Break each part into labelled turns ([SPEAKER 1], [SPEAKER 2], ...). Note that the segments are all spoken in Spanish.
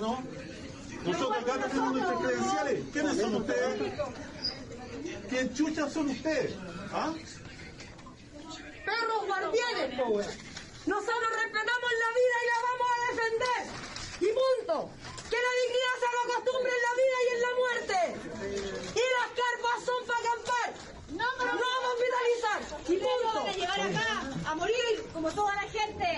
[SPEAKER 1] ¿no? Nosotros acá tenemos nuestras credenciales. ¿Quiénes son ustedes? ¿Quién chuchas son ustedes? ¿Ah?
[SPEAKER 2] perros guardianes, po, weón. Nosotros respetamos la vida y la vamos a defender. Y punto. Que la dignidad se haga costumbre en la vida y en la muerte. Y las carpas son para acampar. No, no vamos a hospitalizar. Y punto.
[SPEAKER 3] van a llevar acá a morir como toda la gente.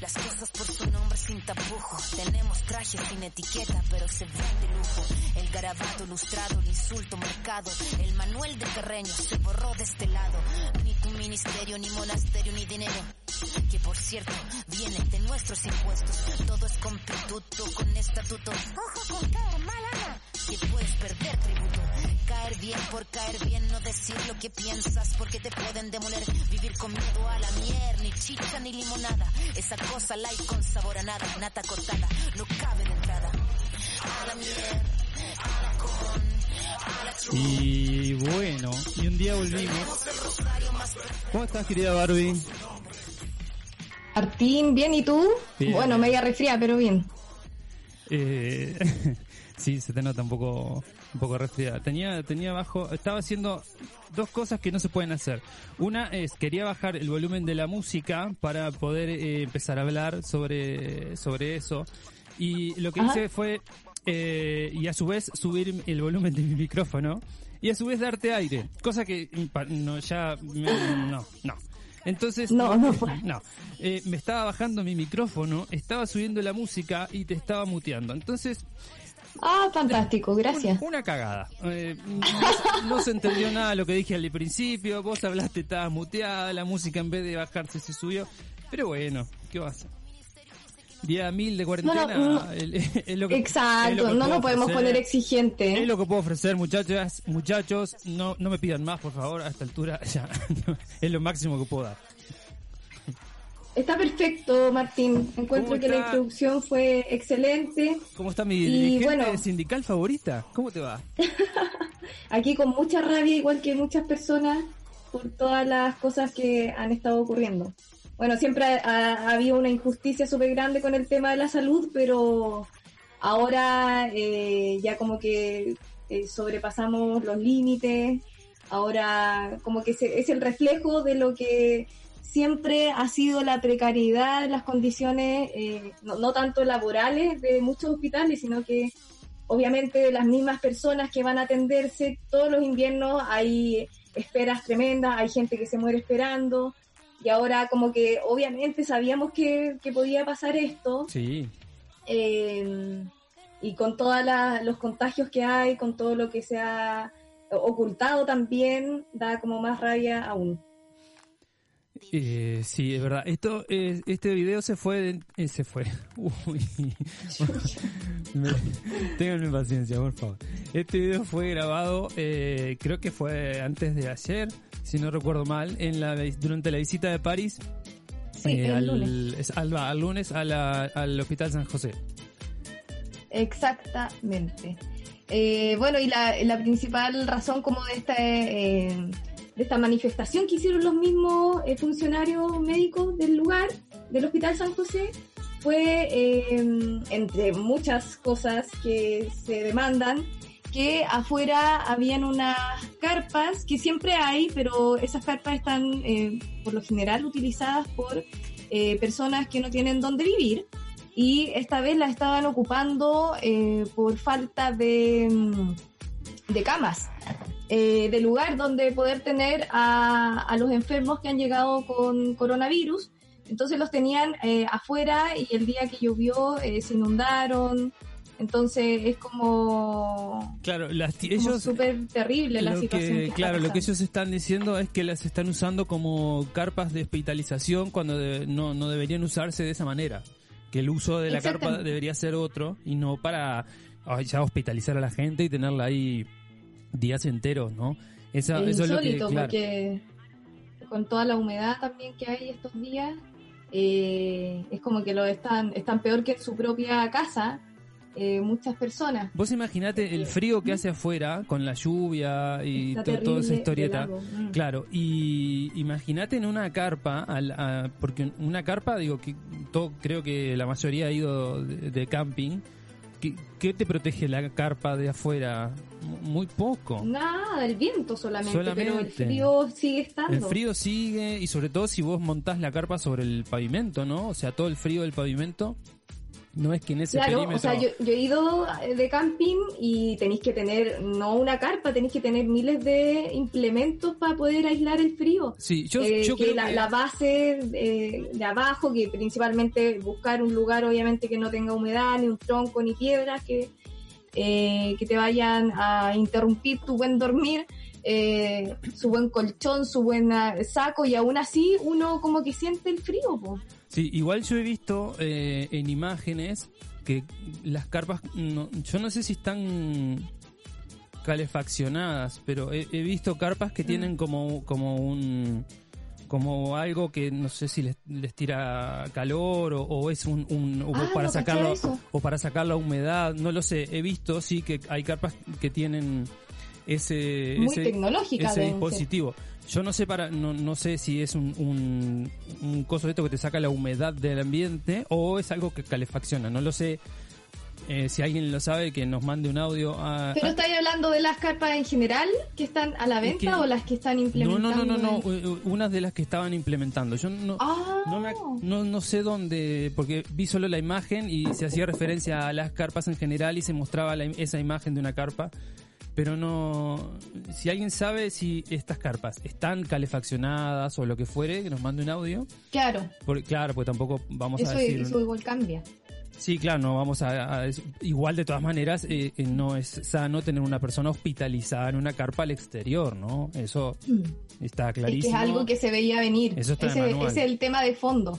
[SPEAKER 4] Las cosas por su nombre sin tapujos. Tenemos trajes sin etiqueta, pero se ven de lujo. El garabato ilustrado, el insulto marcado. El manual de Carreño se borró de este lado. Ni tu ministerio, ni monasterio, ni dinero. Que por cierto, viene de nuestros impuestos. Todo es con pituto, con estatuto. Ojo con caer malana. Que puedes perder tributo. Caer bien por caer bien, no decir lo que piensas porque te pueden demoler. Vivir con miedo a la mier, ni chicha ni limonada. Esa cosa light con sabor a nada, nata cortada, no cabe de entrada. A la mier, a la con, a la tru-
[SPEAKER 5] Y bueno, y un día volvimos. ¿Cómo estás, querida Barbie?
[SPEAKER 6] Martín, bien, ¿y tú?
[SPEAKER 5] Bien.
[SPEAKER 6] Bueno, media resfriada, pero bien.
[SPEAKER 5] Eh, sí, se te nota un poco, un poco resfriada. Tenía, tenía bajo, estaba haciendo dos cosas que no se pueden hacer. Una es, quería bajar el volumen de la música para poder eh, empezar a hablar sobre, sobre eso. Y lo que
[SPEAKER 6] Ajá.
[SPEAKER 5] hice fue, eh, y a su vez subir el volumen de mi micrófono. Y a su vez darte aire. Cosa que, no, ya, no, no. Entonces,
[SPEAKER 6] No, no fue.
[SPEAKER 5] no. Eh, me estaba bajando mi micrófono, estaba subiendo la música y te estaba muteando. Entonces,
[SPEAKER 6] Ah, fantástico, gracias.
[SPEAKER 5] una cagada. Eh, no, no se entendió nada de lo que dije al principio. Vos hablaste, estabas muteada. La música en vez de bajarse se subió. Pero bueno, ¿qué va a hacer? Día mil de cuarentena.
[SPEAKER 6] No, no, no.
[SPEAKER 5] el- es lo que- es
[SPEAKER 6] Exacto,
[SPEAKER 5] lo que
[SPEAKER 6] no nos podemos
[SPEAKER 5] ofrecer.
[SPEAKER 6] poner exigentes.
[SPEAKER 5] Es lo que puedo ofrecer, muchachas, muchachos. No, no me pidan más, por favor. A esta altura ya es lo máximo que puedo dar.
[SPEAKER 6] Está perfecto, Martín. Encuentro
[SPEAKER 5] ¿Cómo
[SPEAKER 6] que la introducción fue excelente.
[SPEAKER 5] ¿Cómo está mi dirigente
[SPEAKER 6] bueno.
[SPEAKER 5] sindical favorita? ¿Cómo te va?
[SPEAKER 6] Aquí con mucha rabia, igual que muchas personas, por todas las cosas que han estado ocurriendo. Bueno, siempre ha, ha habido una injusticia súper grande con el tema de la salud, pero ahora eh, ya como que eh, sobrepasamos los límites, ahora como que se- es el reflejo de lo que siempre ha sido la precariedad, las condiciones, eh, no, no tanto laborales de muchos hospitales, sino que obviamente de las mismas personas que van a atenderse todos los inviernos hay esperas tremendas, hay gente que se muere esperando y ahora como que obviamente sabíamos que, que podía pasar esto
[SPEAKER 5] Sí.
[SPEAKER 6] eh, y con todos los contagios que hay, con todo lo que se ha ocultado también, da como más rabia aún.
[SPEAKER 5] Eh, sí, es verdad. Esto, eh, este video se fue, eh, se fue. Uy. Me- Ténganme paciencia, por favor. Este video fue grabado, eh, creo que fue antes de ayer, si no recuerdo mal, en la durante la visita de París
[SPEAKER 6] Sí,
[SPEAKER 5] eh,
[SPEAKER 6] el
[SPEAKER 5] al,
[SPEAKER 6] lunes.
[SPEAKER 5] es- al, al lunes a la- al Hospital San José.
[SPEAKER 6] Exactamente. Eh, bueno, y la, la principal razón como de esta, eh, de esta manifestación que hicieron los mismos eh, funcionarios médicos del lugar, del Hospital San José, fue, eh, entre muchas cosas que se demandan, que afuera habían unas carpas, que siempre hay, pero esas carpas están eh, por lo general utilizadas por eh, personas que no tienen dónde vivir y esta vez la estaban ocupando eh, por falta de, mm, de camas, eh, de lugar donde poder tener a, a los enfermos que han llegado con coronavirus. Entonces los tenían eh, afuera y el día que llovió eh, se inundaron. Entonces es como,
[SPEAKER 5] Claro, las, ellos
[SPEAKER 6] súper terrible la situación.
[SPEAKER 5] que,
[SPEAKER 6] que está
[SPEAKER 5] claro, lo que ellos están diciendo es que las están usando como carpas de hospitalización cuando de- no, no deberían usarse de esa manera. Que el uso de la carpa debería ser otro y no para ya hospitalizar a la gente y tenerla ahí días enteros, ¿no? Esa-
[SPEAKER 6] es
[SPEAKER 5] eso es lo que,
[SPEAKER 6] insólito
[SPEAKER 5] claro.
[SPEAKER 6] porque con toda la humedad también que hay estos días, eh, es como que lo están, están peor que en su propia casa eh, muchas personas.
[SPEAKER 5] Vos imaginate el frío que hace afuera con la lluvia y to- toda esa historieta.
[SPEAKER 6] Mm.
[SPEAKER 5] Claro, y imagínate en una carpa, al- a- porque una carpa, digo, que todo, creo que la mayoría ha ido de, de camping. ¿Qué, qué te protege la carpa de afuera? Muy poco.
[SPEAKER 6] Nada, el viento solamente, pero el
[SPEAKER 5] Solamente.
[SPEAKER 6] frío sigue estando.
[SPEAKER 5] El frío sigue y sobre todo si vos montás la carpa sobre el pavimento, ¿no? O sea, todo el frío del pavimento no es que en ese
[SPEAKER 6] Claro,
[SPEAKER 5] perímetro...
[SPEAKER 6] o sea, yo, yo he ido de camping y tenéis que tener, no una carpa, tenéis que tener miles de implementos para poder aislar el frío.
[SPEAKER 5] Sí, yo,
[SPEAKER 6] Eh,
[SPEAKER 5] yo
[SPEAKER 6] que
[SPEAKER 5] creo
[SPEAKER 6] la,
[SPEAKER 5] que...
[SPEAKER 6] la base eh, de abajo, que principalmente buscar un lugar obviamente que no tenga humedad, ni un tronco, ni piedras que, eh, que te vayan a interrumpir tu buen dormir, eh, su buen colchón, su buen ah, saco, y aún así uno como que siente el frío. po.
[SPEAKER 5] Sí, igual yo he visto eh, en imágenes que las carpas, no- yo no sé si están calefaccionadas, pero he, he visto carpas que tienen como, como un como algo que no sé si les, les tira calor o, o es un, un- o
[SPEAKER 6] Ah,
[SPEAKER 5] para
[SPEAKER 6] no
[SPEAKER 5] sacarlo o para sacar la humedad, no lo sé, he visto sí que hay carpas que tienen ese
[SPEAKER 6] Muy
[SPEAKER 5] ese,
[SPEAKER 6] tecnológica
[SPEAKER 5] ese dispositivo. Yo no sé para no, no sé si es un, un, un coso de esto que te saca la humedad del ambiente o es algo que calefacciona, no lo sé. Eh, si alguien lo sabe, que nos mande un audio a...
[SPEAKER 6] Pero estáis hablando de las carpas en general que están a la venta
[SPEAKER 5] que-
[SPEAKER 6] o las que están
[SPEAKER 5] no,
[SPEAKER 6] implementando.
[SPEAKER 5] no, no, no, no, eh, unas de las que estaban implementando. Yo no,
[SPEAKER 6] Ah.
[SPEAKER 5] no, me no, no sé dónde, porque vi solo la imagen y se hacía referencia a las carpas en general y se mostraba la esa imagen de una carpa. Pero no, si alguien sabe si estas carpas están calefaccionadas o lo que fuere, que nos mande un audio.
[SPEAKER 6] Claro,
[SPEAKER 5] claro, pues tampoco vamos a
[SPEAKER 6] eso,
[SPEAKER 5] decir...
[SPEAKER 6] eso igual cambia.
[SPEAKER 5] Sí, claro, no vamos a... igual de todas maneras, eh, eh, no es sano tener una persona hospitalizada en una carpa al exterior, ¿no? Eso está
[SPEAKER 6] Es que
[SPEAKER 5] clarísimo.
[SPEAKER 6] es algo que se veía venir.
[SPEAKER 5] Eso está
[SPEAKER 6] ese es el tema de fondo.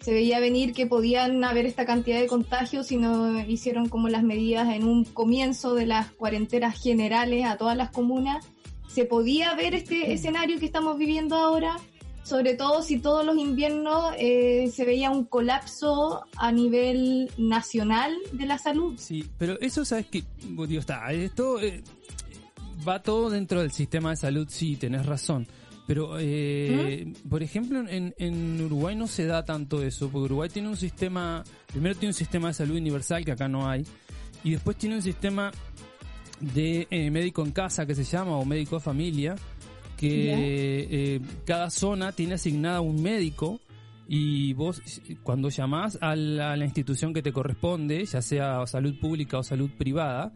[SPEAKER 6] Se veía venir que podían haber esta cantidad de contagios si no hicieron como las medidas en un comienzo de las cuarentenas generales a todas las comunas. Se podía ver este escenario que estamos viviendo ahora, sobre todo si todos los inviernos eh, se veía un colapso a nivel nacional de la salud.
[SPEAKER 5] Sí, pero eso, ¿sabes qué? Digo, está, esto eh, va todo dentro del sistema de salud, sí, tenés razón. Pero, eh, por ejemplo, en, en Uruguay no se da tanto eso, porque Uruguay tiene un sistema, primero tiene un sistema de salud universal que acá no hay, y después tiene un sistema de eh, médico en casa que se llama, o médico de familia, que eh, cada zona tiene asignada un médico y vos cuando llamás a la, a la institución que te corresponde, ya sea salud pública o salud privada,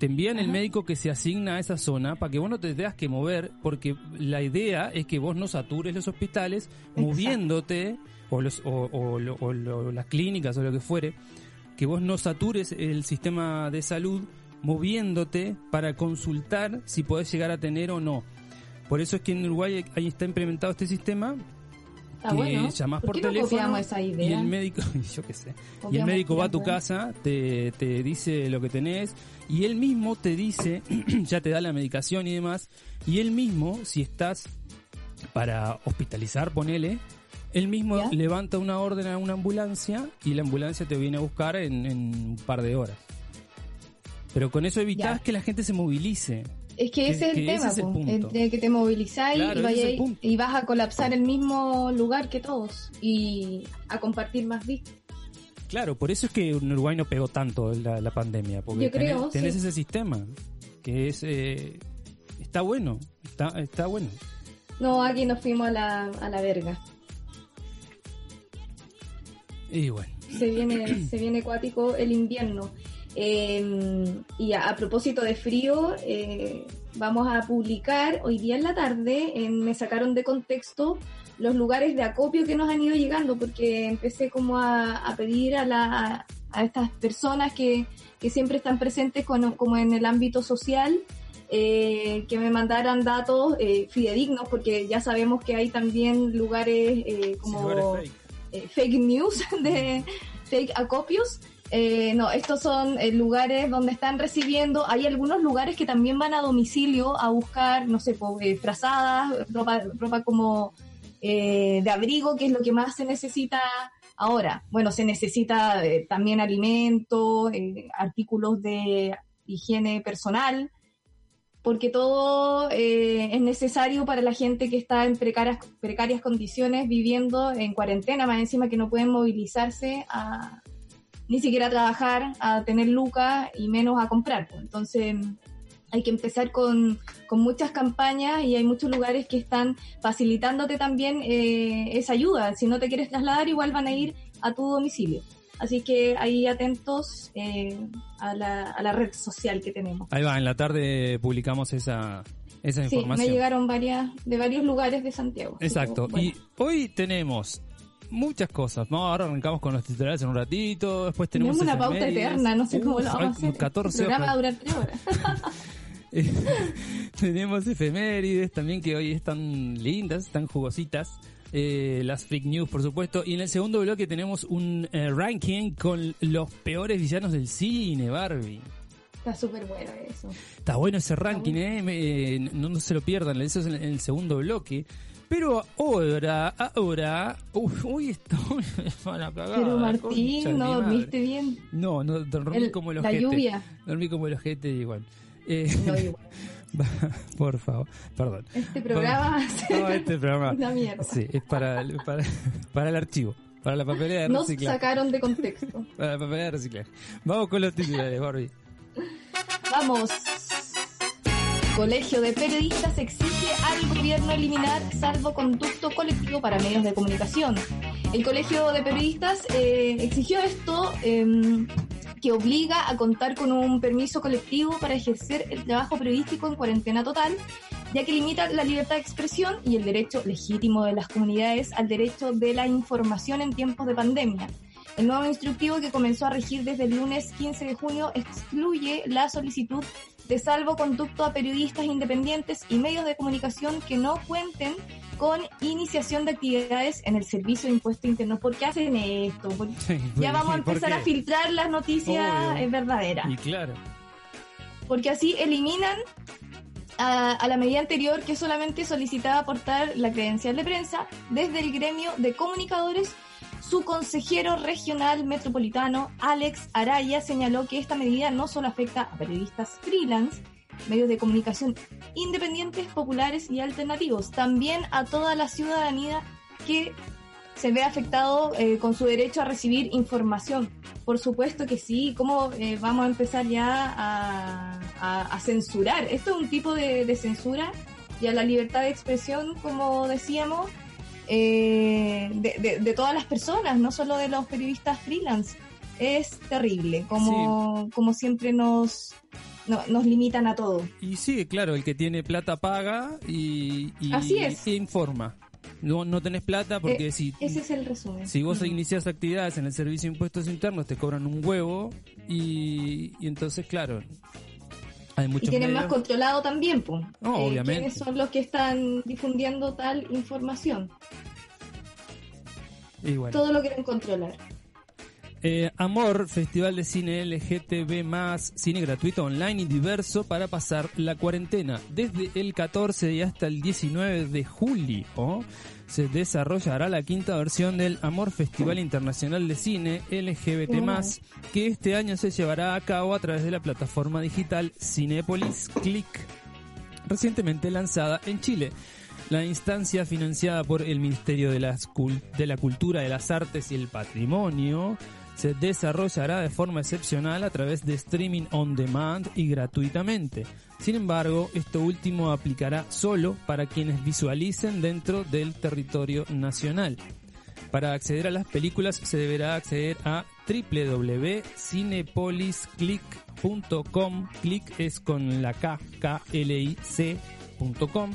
[SPEAKER 5] te envían el médico que se asigna a esa zona para que vos no te tengas que mover, porque la idea es que vos no satures los hospitales moviéndote, o, los, o, las clínicas o lo que fuere, que vos no satures el sistema de salud moviéndote para consultar si podés llegar a tener o no. Por eso es que en Uruguay ahí está implementado este sistema Que
[SPEAKER 6] bueno.
[SPEAKER 5] llamás por, teléfono
[SPEAKER 6] esa
[SPEAKER 5] y el médico, yo qué sé, y el médico va a tu casa, te, te dice lo que tenés y él mismo te dice, ya te da la medicación y demás, y él mismo, si estás para hospitalizar, ponele, él mismo
[SPEAKER 6] ¿Ya?
[SPEAKER 5] levanta una orden a una ambulancia y la ambulancia te viene a buscar en, en un par de horas. Pero con eso evitás
[SPEAKER 6] Ya.
[SPEAKER 5] que la gente se movilice.
[SPEAKER 6] Es que
[SPEAKER 5] Que-
[SPEAKER 6] ese es el tema,
[SPEAKER 5] es el
[SPEAKER 6] po, de que te movilizáis
[SPEAKER 5] Claro,
[SPEAKER 6] y, vayáis- y vas a colapsar el mismo lugar que todos y a compartir más vistas.
[SPEAKER 5] Claro, por eso es que en Uruguay no pegó tanto la, la pandemia, porque
[SPEAKER 6] Yo creo,
[SPEAKER 5] tenés, tenés
[SPEAKER 6] sí.
[SPEAKER 5] ese sistema que es eh, está bueno, está, está bueno.
[SPEAKER 6] No, aquí nos fuimos a la, a la verga.
[SPEAKER 5] Y bueno,
[SPEAKER 6] Se viene, se viene acuático el invierno. Eh, y a, a propósito de frío, eh, vamos a publicar hoy día en la tarde, en me sacaron de contexto los lugares de acopio que nos han ido llegando, porque empecé como a, a pedir a, la, a estas personas que, que siempre están presentes con- como en el ámbito social, eh, que me mandaran datos eh, fidedignos, porque ya sabemos que hay también lugares eh, como eh, fake news, de fake acopios. Eh, no, estos son eh, lugares donde están recibiendo, hay algunos lugares que también van a domicilio a buscar, no sé, frazadas, ropa, ropa como eh, de abrigo, que es lo que más se necesita ahora. Bueno, se necesita eh, también alimento, artículos de higiene personal, porque todo es necesario para la gente que está en precarias, precarias condiciones viviendo en cuarentena, más encima que no pueden movilizarse a ni siquiera a trabajar, a tener lucas y menos a comprar. pues. Entonces hay que empezar con, con muchas campañas y hay muchos lugares que están facilitándote también eh, esa ayuda. Si no te quieres trasladar, igual van a ir a tu domicilio. Así que ahí atentos eh, a, la, a la red social que tenemos.
[SPEAKER 5] Ahí va, en la tarde publicamos esa, esa
[SPEAKER 6] Sí, me
[SPEAKER 5] información.
[SPEAKER 6] llegaron varias de varios lugares de Santiago.
[SPEAKER 5] Exacto.
[SPEAKER 6] que, bueno.
[SPEAKER 5] Y hoy tenemos muchas cosas. Vamos, ahora arrancamos con los titulares en un ratito. Después tenemos.
[SPEAKER 6] Tenemos una pauta eterna, no sé cómo lo vamos a hacer.
[SPEAKER 5] como 14
[SPEAKER 6] El programa va a durar tres horas.
[SPEAKER 5] Eh, tenemos efemérides también que hoy están lindas, están jugositas. Eh, las fake news, por supuesto. Y en el segundo bloque tenemos un eh, ranking con los peores villanos del cine, Barbie.
[SPEAKER 6] Está súper bueno eso.
[SPEAKER 5] Está bueno ese ranking, ¿eh? Me- eh, no, no se lo pierdan, eso es en, en el segundo bloque. Pero ahora, ahora, uf, uy, esto me van a cagar.
[SPEAKER 6] Pero Martín, no dormiste bien.
[SPEAKER 5] No, no, dormí
[SPEAKER 6] El-
[SPEAKER 5] como el
[SPEAKER 6] la
[SPEAKER 5] ojete.
[SPEAKER 6] lluvia.
[SPEAKER 5] Dormí como el ojete igual. Eh,
[SPEAKER 6] No, igual.
[SPEAKER 5] por favor, perdón.
[SPEAKER 6] Este programa
[SPEAKER 5] No, este programa.
[SPEAKER 6] una mierda.
[SPEAKER 5] Sí, es para, para, para el archivo, para la papelera de
[SPEAKER 6] Nos
[SPEAKER 5] reciclaje.
[SPEAKER 6] sacaron de contexto.
[SPEAKER 5] Para la papelera de reciclaje. Vamos con los titulares, Barbie.
[SPEAKER 6] Vamos. Colegio de Periodistas exige al gobierno eliminar salvoconducto colectivo para medios de comunicación. El Colegio de Periodistas eh, exigió esto em, que obliga a contar con un permiso colectivo para ejercer el trabajo periodístico en cuarentena total, ya que limita la libertad de expresión y el derecho legítimo de las comunidades al derecho de la información en tiempos de pandemia. El nuevo instructivo que comenzó a regir desde el lunes 15 de junio excluye la solicitud de salvoconducto a periodistas independientes y medios de comunicación que no cuenten con iniciación de actividades en el servicio de impuesto interno. ¿Por qué hacen esto? ¿Por- Ya vamos a
[SPEAKER 5] ¿Y por
[SPEAKER 6] empezar a filtrar las noticias
[SPEAKER 5] Obvio.
[SPEAKER 6] verdaderas
[SPEAKER 5] Y claro.
[SPEAKER 6] porque así eliminan a, a la medida anterior que solamente solicitaba aportar la credencial de prensa desde el gremio de comunicadores. Su consejero regional metropolitano, Alex Araya, señaló que esta medida no solo afecta a periodistas freelance, medios de comunicación independientes, populares y alternativos, también a toda la ciudadanía que se ve afectado eh, con su derecho a recibir información. Por supuesto que sí, ¿cómo eh, vamos a empezar ya a, censurar? Esto es un tipo de, de censura y a la libertad de expresión, como decíamos, eh, de, de- de todas las personas, no solo de los periodistas freelance. Es terrible, como, como siempre nos, no- nos limitan a todo.
[SPEAKER 5] Y sí, claro, el que tiene plata paga y, y-
[SPEAKER 6] Así es.
[SPEAKER 5] y informa. No, no tenés plata porque
[SPEAKER 6] Eh,
[SPEAKER 5] si,
[SPEAKER 6] Ese es el resumen.
[SPEAKER 5] si vos
[SPEAKER 6] Mm.
[SPEAKER 5] inicias actividades en el servicio de impuestos internos te cobran un huevo y, y entonces, claro, hay
[SPEAKER 6] Y tienen más controlado también, pues.
[SPEAKER 5] No, obviamente.
[SPEAKER 6] ¿Quiénes son los que están difundiendo tal información?
[SPEAKER 5] y bueno.
[SPEAKER 6] Todo lo quieren controlar.
[SPEAKER 5] Eh, Amor, Festival de Cine LGTB+, cine gratuito online y diverso para pasar la cuarentena. Desde el 14 y hasta el 19 de julio se desarrollará la quinta versión del Amor Festival Internacional de Cine LGBT+, que este año se llevará a cabo a través de la plataforma digital Cinepolis Click, recientemente lanzada en Chile. La instancia financiada por el Ministerio de, las de la Cultura, de las Artes y el Patrimonio se desarrollará de forma excepcional a través de streaming on demand y gratuitamente. Sin embargo, esto último aplicará solo para quienes visualicen dentro del territorio nacional. Para acceder a las películas se deberá acceder a www.cinepolisclick.com. Click es con la K, K L I C.com,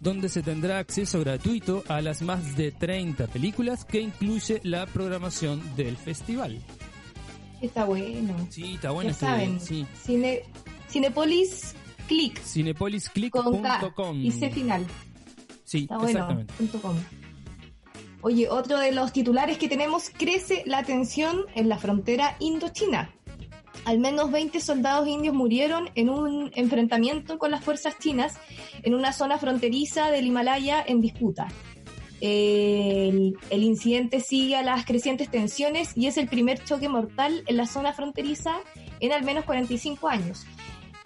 [SPEAKER 5] donde se tendrá acceso gratuito a las más de 30 películas que incluye la programación del festival.
[SPEAKER 6] Está bueno.
[SPEAKER 5] Sí, está bueno
[SPEAKER 6] ya
[SPEAKER 5] este-
[SPEAKER 6] saben.
[SPEAKER 5] sí.
[SPEAKER 6] Cine, Cinepolis Click
[SPEAKER 5] Cinepolisclick.com.
[SPEAKER 6] y C final.
[SPEAKER 5] Sí,
[SPEAKER 6] Está
[SPEAKER 5] exactamente.
[SPEAKER 6] com. Oye, otro de los titulares que tenemos, crece la tensión en la frontera Indochina. Al menos 20 soldados indios murieron en un enfrentamiento con las fuerzas chinas en una zona fronteriza del Himalaya en disputa. El, el incidente sigue a las crecientes tensiones y es el primer choque mortal en la zona fronteriza en al menos 45 años.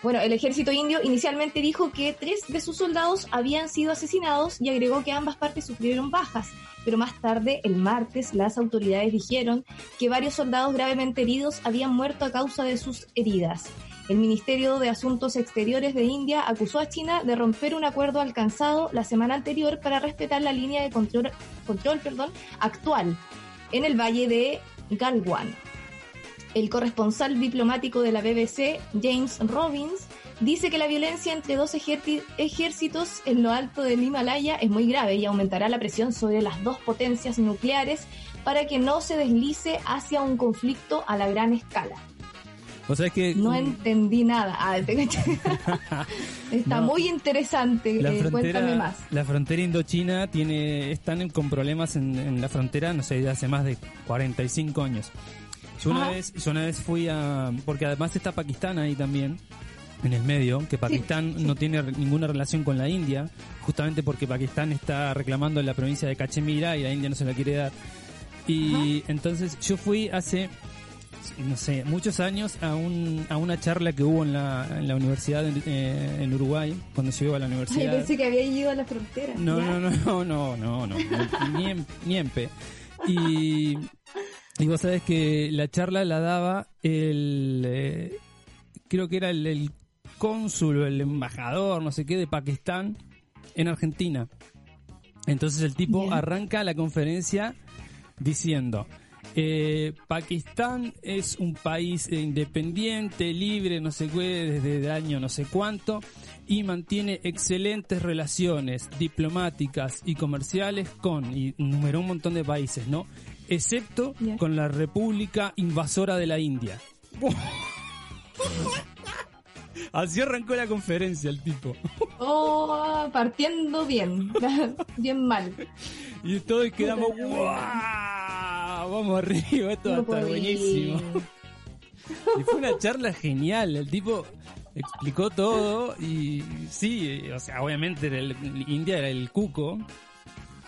[SPEAKER 6] Bueno, el ejército indio inicialmente dijo que tres de sus soldados habían sido asesinados y agregó que ambas partes sufrieron bajas, pero más tarde, el martes, las autoridades dijeron que varios soldados gravemente heridos habían muerto a causa de sus heridas. El Ministerio de Asuntos Exteriores de India acusó a China de romper un acuerdo alcanzado la semana anterior para respetar la línea de control, control actual en el valle de Galwan. El corresponsal diplomático de la BBC, James Robbins, dice que la violencia entre dos ejércitos en lo alto del Himalaya es muy grave y aumentará la presión sobre las dos potencias nucleares para que no se deslice hacia un conflicto a la gran escala.
[SPEAKER 5] O sea, es que
[SPEAKER 6] No entendí nada. Ah. Está
[SPEAKER 5] No.
[SPEAKER 6] muy interesante.
[SPEAKER 5] la
[SPEAKER 6] eh, cuéntame más.
[SPEAKER 5] la frontera indochina tiene, están con problemas en, en la frontera, no sé, de hace más de 45 años. Yo una
[SPEAKER 6] Ajá.
[SPEAKER 5] vez, yo una vez fui a, porque además está Pakistán ahí también, en el medio, que Pakistán no tiene ninguna relación con la India, justamente porque Pakistán está reclamando la provincia de Cachemira y la India no se la quiere dar. Y entonces yo fui hace, no sé, muchos años a, un, a una charla que hubo en la, en la universidad en, eh, en Uruguay, cuando yo iba a la
[SPEAKER 6] Ay,
[SPEAKER 5] universidad.
[SPEAKER 6] pensé que había ido a la frontera.
[SPEAKER 5] No, no, no, no, no, no, no, ni en, ni en pe. Y, y vos sabés que la charla la daba el, eh, creo que era el, el cónsul o el embajador, no sé qué, de Pakistán en Argentina. Entonces el tipo
[SPEAKER 6] Bien.
[SPEAKER 5] arranca la conferencia diciendo, eh, Pakistán es un país independiente, libre, no sé qué, desde el año no sé cuánto, y mantiene excelentes relaciones diplomáticas y comerciales con, y numeró un montón de países, ¿no? Excepto con la República Invasora de la India. Así arrancó la conferencia el tipo.
[SPEAKER 6] Oh, partiendo bien. bien mal.
[SPEAKER 5] Y todos quedamos, ¡guau! Vamos arriba, esto va a estar buenísimo. Y fue una charla genial, el tipo explicó todo y sí, o sea, obviamente el, India era el cuco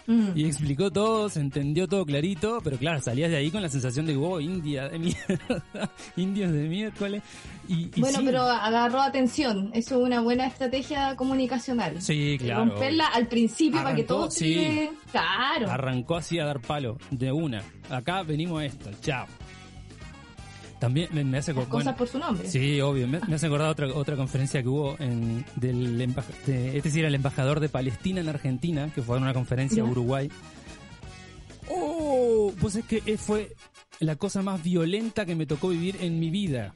[SPEAKER 6] Mm.
[SPEAKER 5] y explicó todo, se entendió todo clarito, pero claro, salías de ahí con la sensación de, wow, India de mierda, indios de miércoles. Y, y
[SPEAKER 6] Bueno,
[SPEAKER 5] sí.
[SPEAKER 6] pero agarró atención. Eso es una buena estrategia comunicacional.
[SPEAKER 5] Sí, claro.
[SPEAKER 6] Romperla al principio para que
[SPEAKER 5] Arrancó,
[SPEAKER 6] todo
[SPEAKER 5] sí.
[SPEAKER 6] quede claro.
[SPEAKER 5] Arrancó así a dar palo, de una. Acá venimos a esto, chao. También me, me hace
[SPEAKER 6] Las
[SPEAKER 5] co-
[SPEAKER 6] cosas
[SPEAKER 5] bueno,
[SPEAKER 6] por su nombre.
[SPEAKER 5] Sí, obvio. Me, me hace acordar otra, otra conferencia que hubo en, del de- este sí era el embajador de Palestina en Argentina, que fue a una conferencia a. Uruguay. Oh, pues es que eh, fue la cosa más violenta que me tocó vivir en mi vida.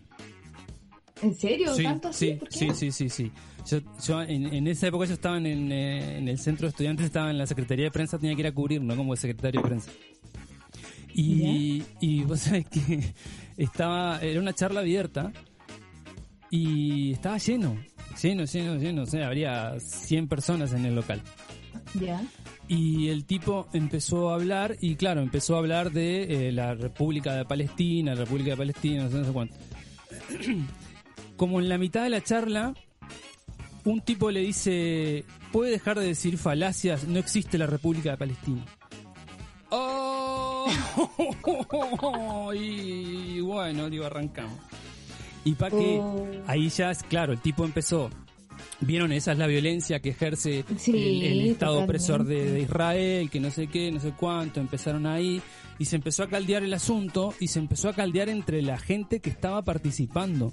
[SPEAKER 6] ¿En serio?
[SPEAKER 5] Sí,
[SPEAKER 6] ¿Tanto así?
[SPEAKER 5] sí,
[SPEAKER 6] ¿Por qué?
[SPEAKER 5] sí, sí, sí, sí. Yo, yo en, en esa época yo estaba en, en, eh, en el centro de estudiantes, estaba en la secretaría de prensa, tenía que ir a cubrir, ¿no? Como secretario de prensa. Y, y vos sabés que estaba, era una charla abierta y estaba lleno, lleno, lleno, lleno. O sea, habría 100 personas en el local.
[SPEAKER 6] Ya.
[SPEAKER 5] Y el tipo empezó a hablar, y claro, empezó a hablar de eh, la República de Palestina, la República de Palestina, no sé, no sé cuánto. Como en la mitad de la charla, un tipo le dice, ¿puede dejar de decir falacias? No existe la República de Palestina. ¡Oh! y bueno, digo, arrancamos. Y para que
[SPEAKER 6] Oh.
[SPEAKER 5] ahí ya es claro, el tipo empezó. Vieron, esa es la violencia que ejerce
[SPEAKER 6] Sí,
[SPEAKER 5] el, el Estado
[SPEAKER 6] totalmente.
[SPEAKER 5] opresor de, de Israel, que no sé qué, no sé cuánto, empezaron ahí y se empezó a caldear el asunto y se empezó a caldear entre la gente que estaba participando.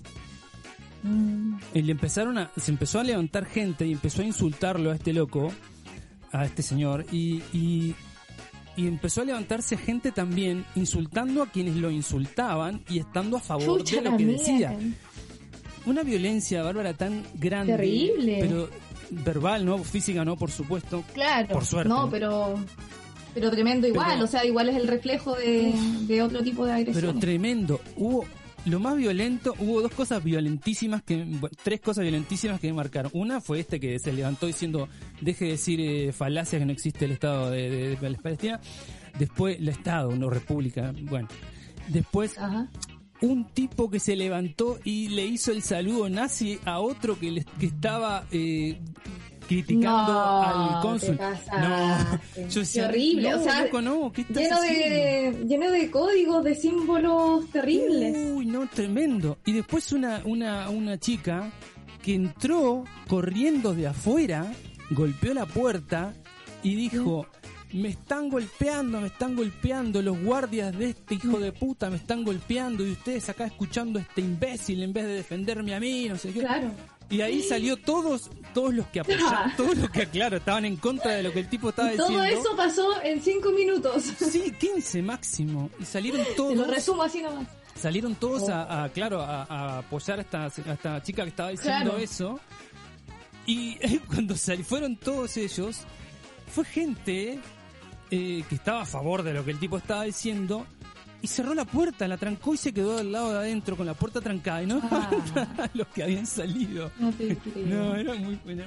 [SPEAKER 6] Mm.
[SPEAKER 5] Y le empezaron a, se empezó a levantar gente y empezó a insultarlo a este loco, a este señor, y, y, y empezó a levantarse gente también insultando a quienes lo insultaban y estando a favor
[SPEAKER 6] Chucha
[SPEAKER 5] de lo que
[SPEAKER 6] mía.
[SPEAKER 5] decía. Una violencia, Bárbara, tan grande.
[SPEAKER 6] Terrible.
[SPEAKER 5] Pero verbal, ¿no? Física, ¿no? Por supuesto.
[SPEAKER 6] Claro.
[SPEAKER 5] Por suerte.
[SPEAKER 6] No, pero pero tremendo igual,
[SPEAKER 5] Pero-
[SPEAKER 6] o sea, igual es el reflejo de, de otro tipo de
[SPEAKER 5] Pero
[SPEAKER 6] agresión.
[SPEAKER 5] tremendo. Hubo lo más violento, hubo dos cosas violentísimas que, bueno, tres cosas violentísimas que me marcaron. Una fue este que se levantó diciendo, deje de decir eh, falacias que no existe el Estado de, de- de Palestina. Después, el Estado, no República. Bueno. Después,
[SPEAKER 6] Ajá.
[SPEAKER 5] un tipo que se levantó y le hizo el saludo nazi a otro que, le- que estaba eh, criticando
[SPEAKER 6] No,
[SPEAKER 5] al cónsul. No, yo decía,
[SPEAKER 6] horrible,
[SPEAKER 5] no,
[SPEAKER 6] o sea,
[SPEAKER 5] loco, no, ¿qué estás
[SPEAKER 6] Lleno
[SPEAKER 5] haciendo?
[SPEAKER 6] de, lleno de códigos, de símbolos terribles.
[SPEAKER 5] Uy, no, tremendo. Y después una, una, una chica que entró corriendo de afuera, golpeó la puerta y dijo, me están golpeando, me están golpeando, los guardias de este hijo de puta me están golpeando y ustedes acá escuchando a este imbécil en vez de defenderme a mí, no sé qué.
[SPEAKER 6] Claro.
[SPEAKER 5] Y ahí salió todos, todos los que apoyaban, todos los que, claro, estaban en contra de lo que el tipo estaba
[SPEAKER 6] Y todo
[SPEAKER 5] diciendo.
[SPEAKER 6] eso pasó en cinco minutos.
[SPEAKER 5] Sí, 15 máximo. Y salieron
[SPEAKER 6] Te lo
[SPEAKER 5] todos.
[SPEAKER 6] resumo así nomás.
[SPEAKER 5] Salieron todos a, a, claro, a, a apoyar a esta, a esta chica que estaba diciendo
[SPEAKER 6] Claro.
[SPEAKER 5] eso. Y cuando sal- fueron todos ellos, fue gente eh, que estaba a favor de lo que el tipo estaba diciendo y cerró la puerta, la trancó y se quedó al lado de adentro con la puerta trancada y no
[SPEAKER 6] Ah.
[SPEAKER 5] los que habían salido.
[SPEAKER 6] No te creo.
[SPEAKER 5] No, era muy buena.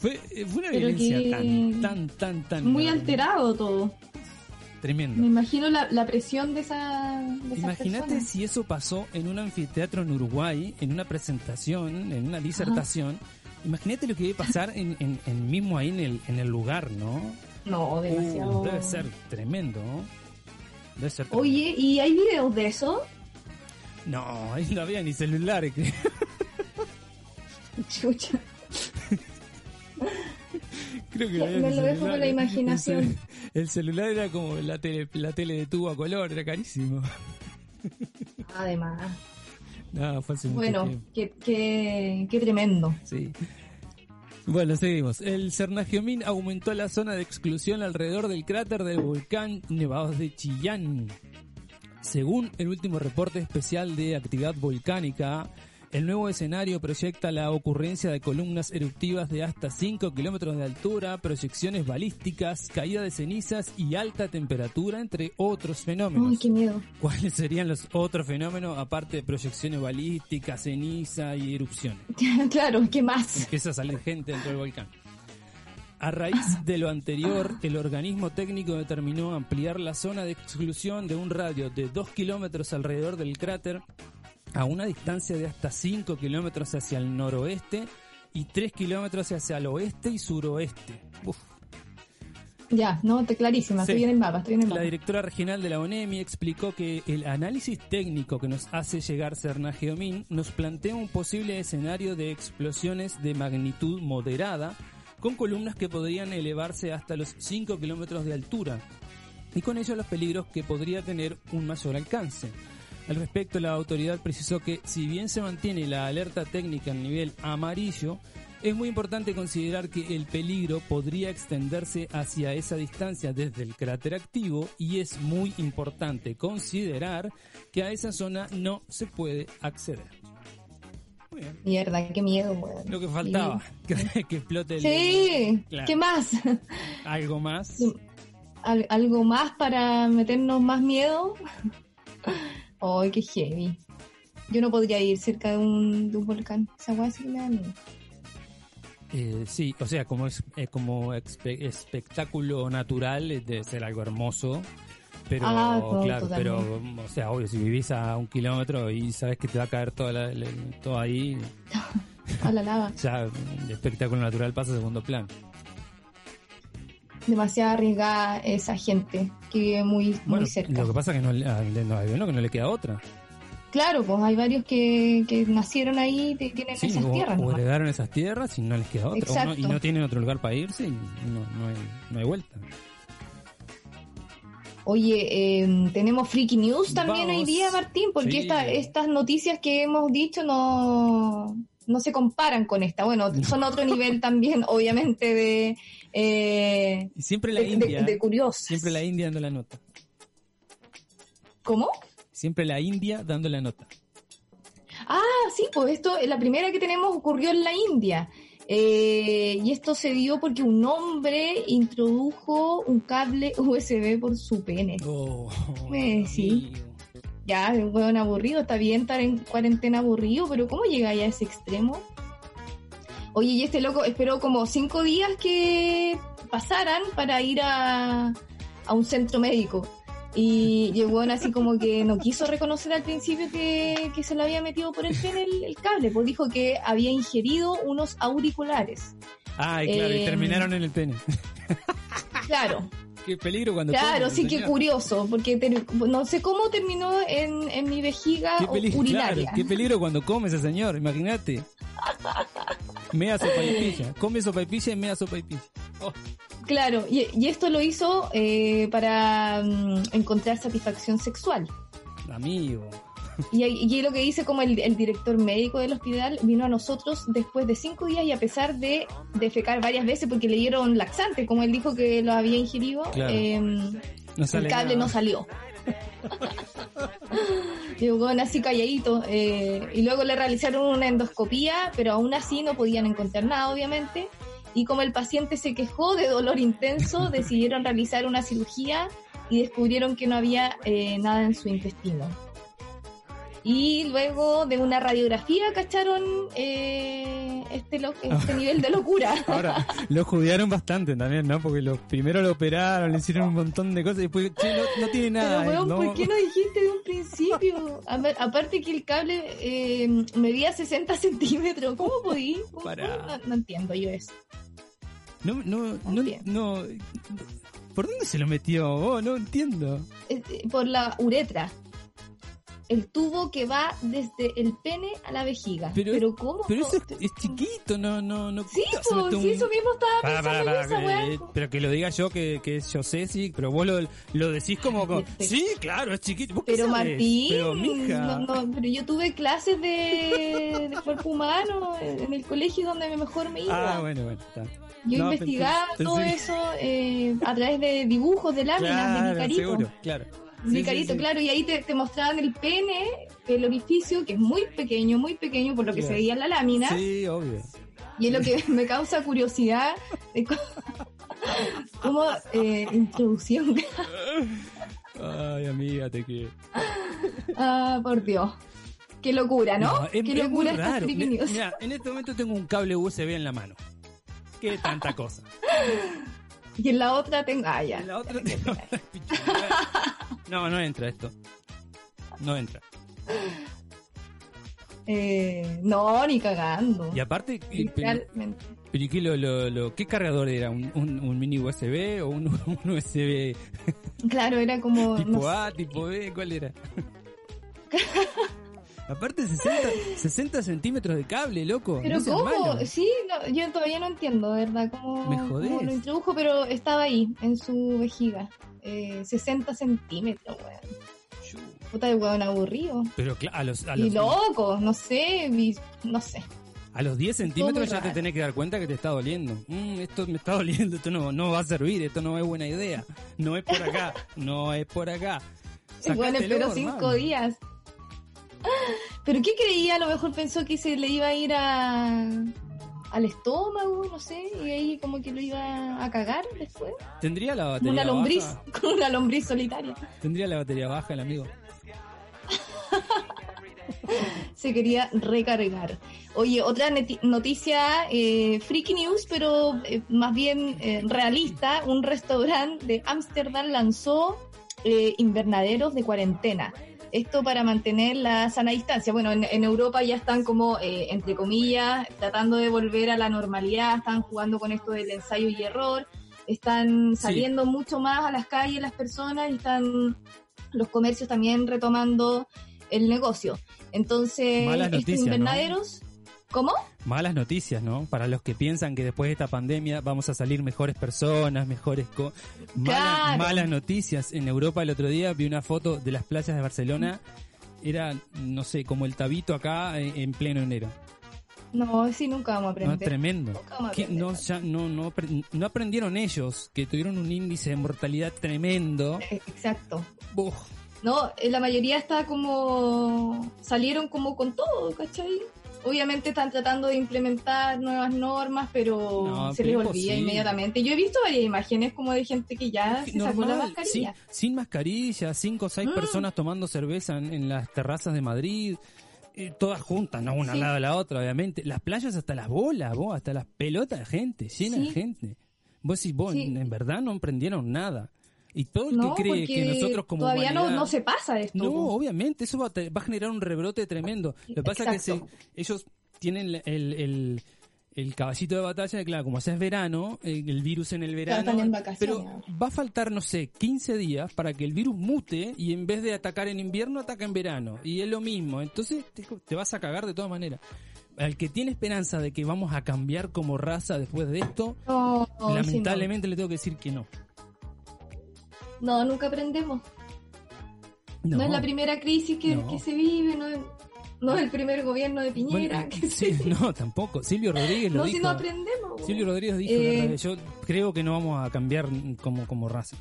[SPEAKER 5] Fue, eh, fue una
[SPEAKER 6] Pero
[SPEAKER 5] violencia tan, tan, tan, tan.
[SPEAKER 6] Muy alterado todo. Me
[SPEAKER 5] Tremendo.
[SPEAKER 6] imagino la, la presión de esa. De
[SPEAKER 5] Imagínate si eso pasó en un anfiteatro en Uruguay, en una presentación, en una disertación. Imagínate lo que debe pasar en, en- en mismo ahí en el, en el lugar, ¿no?
[SPEAKER 6] No, demasiado.
[SPEAKER 5] Uh, debe ser tremendo. ¿no? Debe ser tremendo.
[SPEAKER 6] Oye, ¿y hay videos de eso?
[SPEAKER 5] No, ahí no había ni celulares. que-
[SPEAKER 6] Chucha.
[SPEAKER 5] Creo que no
[SPEAKER 6] Me
[SPEAKER 5] había
[SPEAKER 6] lo
[SPEAKER 5] ni
[SPEAKER 6] dejo con la
[SPEAKER 5] celulares.
[SPEAKER 6] imaginación.
[SPEAKER 5] El, cel- el celular era como la tele, la tele de tubo a color, era carísimo.
[SPEAKER 6] Además.
[SPEAKER 5] No, fue hace mucho
[SPEAKER 6] Bueno,
[SPEAKER 5] tiempo.
[SPEAKER 6] qué, qué, qué tremendo.
[SPEAKER 5] Sí. Bueno, seguimos. El Cernagiomín aumentó la zona de exclusión alrededor del cráter del volcán Nevados de Chillán. Según el último reporte especial de actividad volcánica, el nuevo escenario proyecta la ocurrencia de columnas eruptivas de hasta 5 kilómetros de altura, proyecciones balísticas, caída de cenizas y alta temperatura, entre otros fenómenos.
[SPEAKER 6] Ay, qué miedo.
[SPEAKER 5] ¿Cuáles serían los otros fenómenos aparte de proyecciones balísticas, ceniza y erupciones?
[SPEAKER 6] claro, ¿qué más?
[SPEAKER 5] empieza a salir gente dentro del volcán. A raíz de lo anterior, el organismo técnico determinó ampliar la zona de exclusión de un radio de 2 kilómetros alrededor del cráter a una distancia de hasta 5 kilómetros hacia el noroeste y 3 kilómetros hacia el oeste y suroeste. Uf.
[SPEAKER 6] Ya, no, te clarísima,
[SPEAKER 5] Sí.
[SPEAKER 6] estoy en el mapa, estoy en el
[SPEAKER 5] La
[SPEAKER 6] mapa.
[SPEAKER 5] directora regional de la ONEMI explicó que el análisis técnico que nos hace llegar Serna Geomín nos plantea un posible escenario de explosiones de magnitud moderada con columnas que podrían elevarse hasta los 5 kilómetros de altura y con ello los peligros que podría tener un mayor alcance. Al respecto, la autoridad precisó que si bien se mantiene la alerta técnica en nivel amarillo, es muy importante considerar que el peligro podría extenderse hacia esa distancia desde el cráter activo y es muy importante considerar que a esa zona no se puede acceder. Muy bien.
[SPEAKER 6] Mierda, qué miedo, weón.
[SPEAKER 5] Lo que faltaba, que, que explote el...
[SPEAKER 6] Sí,
[SPEAKER 5] Claro.
[SPEAKER 6] ¿qué más?
[SPEAKER 5] Algo más.
[SPEAKER 6] Al- ¿Algo más para meternos más miedo? Ay, qué heavy. Yo no podría ir cerca de un, de un volcán. Esa weá sí me da miedo.
[SPEAKER 5] Eh, sí, o sea, como es eh, como espectáculo natural eh, debe ser algo hermoso. Pero,
[SPEAKER 6] Ah, no,
[SPEAKER 5] claro, pero, o sea, obvio, si vivís a un kilómetro y sabes que te va a caer toda la- la- todo ahí,
[SPEAKER 6] A la lava.
[SPEAKER 5] ya el espectáculo natural pasa a segundo plano.
[SPEAKER 6] Demasiado arriesgada esa gente que vive muy,
[SPEAKER 5] Bueno,
[SPEAKER 6] muy cerca.
[SPEAKER 5] lo que pasa es que no, le- que no queda otra.
[SPEAKER 6] Claro, pues hay varios que, que nacieron ahí y tienen
[SPEAKER 5] Sí,
[SPEAKER 6] esas
[SPEAKER 5] o,
[SPEAKER 6] tierras.
[SPEAKER 5] o
[SPEAKER 6] nomás.
[SPEAKER 5] heredaron esas tierras y no les queda otra. no- y no tienen otro lugar para irse y no, no, hay, no hay vuelta.
[SPEAKER 6] Oye, eh, tenemos Freaky News también
[SPEAKER 5] Vamos.
[SPEAKER 6] hoy día, Martín, porque
[SPEAKER 5] Sí.
[SPEAKER 6] esta- estas noticias que hemos dicho no, no se comparan con esta. Bueno, son otro nivel también, obviamente, de, eh,
[SPEAKER 5] siempre la
[SPEAKER 6] de, de-
[SPEAKER 5] India.
[SPEAKER 6] de curiosas.
[SPEAKER 5] Siempre la India dando la nota.
[SPEAKER 6] ¿Cómo?
[SPEAKER 5] Siempre la India dando la nota.
[SPEAKER 6] Ah, sí, pues esto, la primera que tenemos ocurrió en la India. Eh, y esto se dio porque un hombre introdujo un cable USB por su pene.
[SPEAKER 5] Oh,
[SPEAKER 6] Eh, sí.
[SPEAKER 5] amigo.
[SPEAKER 6] Ya, un hueón aburrido, está bien estar en cuarentena aburrido, pero ¿cómo llega ya a ese extremo? Oye, y este loco esperó como cinco días que pasaran para ir a, a un centro médico. Y llegó así como que no quiso reconocer al principio que, que se le había metido por el pene el, el cable, pues dijo que había ingerido unos auriculares.
[SPEAKER 5] Ay, claro, y
[SPEAKER 6] Eh,
[SPEAKER 5] terminaron en el pene.
[SPEAKER 6] Claro,
[SPEAKER 5] Qué peligro cuando
[SPEAKER 6] claro, sí
[SPEAKER 5] señor.
[SPEAKER 6] curioso, porque no sé cómo terminó en, en mi vejiga
[SPEAKER 5] Qué peligro,
[SPEAKER 6] urinaria.
[SPEAKER 5] claro, qué peligro cuando come ese señor, imagínate. Mea sopa y pilla. Come sopa y pilla y mea sopa y pilla. Oh,
[SPEAKER 6] Claro, y, y esto lo hizo eh, para mm, encontrar satisfacción sexual.
[SPEAKER 5] amigo.
[SPEAKER 6] Y, y lo que dice como el, el director médico del hospital vino a nosotros después de cinco días y a pesar de defecar varias veces porque le dieron laxante, como él dijo que lo había ingerido,
[SPEAKER 5] Claro.
[SPEAKER 6] eh,
[SPEAKER 5] No sale
[SPEAKER 6] el cable
[SPEAKER 5] nada.
[SPEAKER 6] no salió. Llegó bueno, así calladito. eh, y luego le realizaron una endoscopía, pero aún así no podían encontrar nada, obviamente. Y como el paciente se quejó de dolor intenso, decidieron realizar una cirugía y descubrieron que no había eh, nada en su intestino. Y luego de una radiografía cacharon eh, este, lo- este nivel de locura.
[SPEAKER 5] Ahora, lo judearon bastante también, ¿no? Porque lo, primero lo operaron, le hicieron un montón de cosas y después, che, no, no tiene nada.
[SPEAKER 6] Pero, weón,
[SPEAKER 5] no.
[SPEAKER 6] ¿por qué no dijiste de un principio? A aparte que el cable eh, medía 60 centímetros. ¿Cómo podí? No, no entiendo yo eso.
[SPEAKER 5] No, no, no, ¿Por dónde se lo metió? Oh, no entiendo.
[SPEAKER 6] Eh, Por la uretra. El tubo que va desde el pene a la vejiga.
[SPEAKER 5] Pero,
[SPEAKER 6] Pero, ¿cómo?
[SPEAKER 5] Pero eso es, es chiquito, no, no, no.
[SPEAKER 6] Sí,
[SPEAKER 5] ¿cómo te vas a
[SPEAKER 6] pues,
[SPEAKER 5] meter
[SPEAKER 6] sí,
[SPEAKER 5] un-
[SPEAKER 6] eso mismo estaba pensando
[SPEAKER 5] pará,
[SPEAKER 6] en esa
[SPEAKER 5] pero que lo diga yo, que, que yo sé, sí, pero vos lo, lo decís como, como, sí, claro, es chiquito. ¿Vos qué
[SPEAKER 6] Pero? Martín,
[SPEAKER 5] pero mija,
[SPEAKER 6] no, no, pero yo tuve clases de, de cuerpo humano en el colegio donde mejor me iba.
[SPEAKER 5] ah, bueno, bueno, está.
[SPEAKER 6] Yo
[SPEAKER 5] No,
[SPEAKER 6] investigaba
[SPEAKER 5] pensé-
[SPEAKER 6] todo
[SPEAKER 5] pensé-
[SPEAKER 6] eso eh, a través de dibujos, de láminas, de mi carito.
[SPEAKER 5] seguro, claro.
[SPEAKER 6] Mi
[SPEAKER 5] Sí,
[SPEAKER 6] carito,
[SPEAKER 5] sí, sí.
[SPEAKER 6] claro, y ahí te, te mostraban el pene, el orificio, que es muy pequeño, muy pequeño por lo que se veía en la lámina,
[SPEAKER 5] Sí, obvio.
[SPEAKER 6] y es lo que me causa curiosidad de cómo, cómo, eh, introducción.
[SPEAKER 5] Ay, amiga, te quiero.
[SPEAKER 6] ah, por Dios. Qué locura, ¿no?
[SPEAKER 5] es,
[SPEAKER 6] Qué
[SPEAKER 5] es muy
[SPEAKER 6] locura esta
[SPEAKER 5] raro.
[SPEAKER 6] freak
[SPEAKER 5] Mi-
[SPEAKER 6] news.
[SPEAKER 5] Mira, en este momento tengo un cable USB en la mano. Qué tanta cosa.
[SPEAKER 6] Y en la otra tengo. Ah, ya.
[SPEAKER 5] En la otra tengo. No, no entra esto. No entra.
[SPEAKER 6] Eh, no, ni cagando.
[SPEAKER 5] Y aparte, eh, pero,
[SPEAKER 6] Literalmente.
[SPEAKER 5] pero ¿y qué, lo, lo, lo- ¿qué cargador era? ¿Un, un, un mini USB o un, un USB
[SPEAKER 6] Claro, era como.
[SPEAKER 5] tipo
[SPEAKER 6] no sé.
[SPEAKER 5] A, tipo B? ¿Cuál era? aparte, 60, 60 centímetros de cable, loco.
[SPEAKER 6] Pero
[SPEAKER 5] no
[SPEAKER 6] ¿cómo?
[SPEAKER 5] malo.
[SPEAKER 6] Sí, no, yo todavía no entiendo, verdad, cómo,
[SPEAKER 5] Me
[SPEAKER 6] cómo
[SPEAKER 5] jodés.
[SPEAKER 6] lo introdujo, pero estaba ahí, en su vejiga. Eh, 60 centímetros, weón. Puta de weón aburrido.
[SPEAKER 5] Pero a los, a
[SPEAKER 6] Y loco, no sé, no sé.
[SPEAKER 5] a los 10 centímetros ya te tenés que dar cuenta que te está doliendo. Mm, esto me está doliendo, esto no, no va a servir, esto no es buena idea. No es por acá, no es por acá.
[SPEAKER 6] bueno,
[SPEAKER 5] Sacátelo,
[SPEAKER 6] esperó cinco
[SPEAKER 5] hermano.
[SPEAKER 6] días. ¿Pero qué creía? A lo mejor pensó que se le iba a ir a al estómago, no sé, y ahí como que lo iba a cagar después.
[SPEAKER 5] ¿Tendría la batería
[SPEAKER 6] una lombriz,
[SPEAKER 5] baja?
[SPEAKER 6] como una lombriz solitaria.
[SPEAKER 5] ¿Tendría la batería baja el amigo?
[SPEAKER 6] se quería recargar. Oye, otra noticia, eh, freaky news, pero eh, más bien eh, realista. Un restaurante de Ámsterdam lanzó eh, invernaderos de cuarentena. Esto para mantener la sana distancia. Bueno, en, en Europa ya están como, eh, entre comillas, tratando de volver a la normalidad, están jugando con esto del ensayo y error, están
[SPEAKER 5] Sí.
[SPEAKER 6] saliendo mucho más a las calles las personas y están los comercios también retomando el negocio. Entonces,
[SPEAKER 5] Malas
[SPEAKER 6] estos
[SPEAKER 5] noticias, ¿no?
[SPEAKER 6] ¿Cómo?
[SPEAKER 5] Malas noticias, ¿no? Para los que piensan que después de esta pandemia vamos a salir mejores personas, mejores... Co Malas,
[SPEAKER 6] Claro.
[SPEAKER 5] malas noticias. En Europa el otro día vi una foto de las playas de Barcelona. Era, no sé, como el tabito acá en, en pleno enero.
[SPEAKER 6] No, sí, nunca vamos a
[SPEAKER 5] No,
[SPEAKER 6] aprender.
[SPEAKER 5] tremendo.
[SPEAKER 6] Nunca vamos a aprender.
[SPEAKER 5] no, ya- no, no, apre- no aprendieron ellos, que tuvieron un índice de mortalidad tremendo.
[SPEAKER 6] Eh, Exacto.
[SPEAKER 5] Uf,
[SPEAKER 6] No, eh, la mayoría está como. salieron como con todo, ¿cachai? Obviamente están tratando de implementar nuevas normas, pero
[SPEAKER 5] No,
[SPEAKER 6] se
[SPEAKER 5] pero
[SPEAKER 6] les olvida inmediatamente. Yo he visto varias imágenes como de gente que ya se sacó la
[SPEAKER 5] normal, sin,
[SPEAKER 6] mascarilla.
[SPEAKER 5] sin mascarilla, cinco o seis
[SPEAKER 6] Mm.
[SPEAKER 5] personas tomando cerveza en, en las terrazas de Madrid, eh, todas juntas, no una al
[SPEAKER 6] Sí.
[SPEAKER 5] lado de la otra, obviamente. Las playas hasta las bolas, vos, hasta las pelotas de gente, llenas de
[SPEAKER 6] Sí.
[SPEAKER 5] gente. Vos decís, vos, en verdad no emprendieron nada. Y todo el
[SPEAKER 6] No,
[SPEAKER 5] que cree que nosotros como
[SPEAKER 6] todavía no,
[SPEAKER 5] humanidad-
[SPEAKER 6] no se pasa esto.
[SPEAKER 5] No, obviamente, eso va va a generar un rebrote tremendo. Lo que pasa es que se- ellos tienen el, el, el- el caballito de batalla, de, claro, como ya es verano, el virus en el verano.
[SPEAKER 6] en
[SPEAKER 5] pero va a faltar, no sé, 15 días para que el virus mute y en vez de atacar en invierno, ataca en verano. Y es lo mismo. Entonces te, te vas a cagar de todas maneras. Al que tiene esperanza de que vamos a cambiar como raza después de esto,
[SPEAKER 6] No, sí, no.
[SPEAKER 5] lamentablemente le tengo que decir que no.
[SPEAKER 6] No, nunca aprendemos. No, es la primera crisis que,
[SPEAKER 5] No.
[SPEAKER 6] que se vive, no es, no es el primer gobierno de Piñera.
[SPEAKER 5] Bueno,
[SPEAKER 6] que
[SPEAKER 5] sí,
[SPEAKER 6] se-
[SPEAKER 5] no, tampoco. Silvio Rodríguez lo
[SPEAKER 6] no,
[SPEAKER 5] dijo.
[SPEAKER 6] si no aprendemos.
[SPEAKER 5] Silvio Rodríguez dijo,
[SPEAKER 6] Eh,
[SPEAKER 5] yo creo que no vamos a cambiar como, como raza.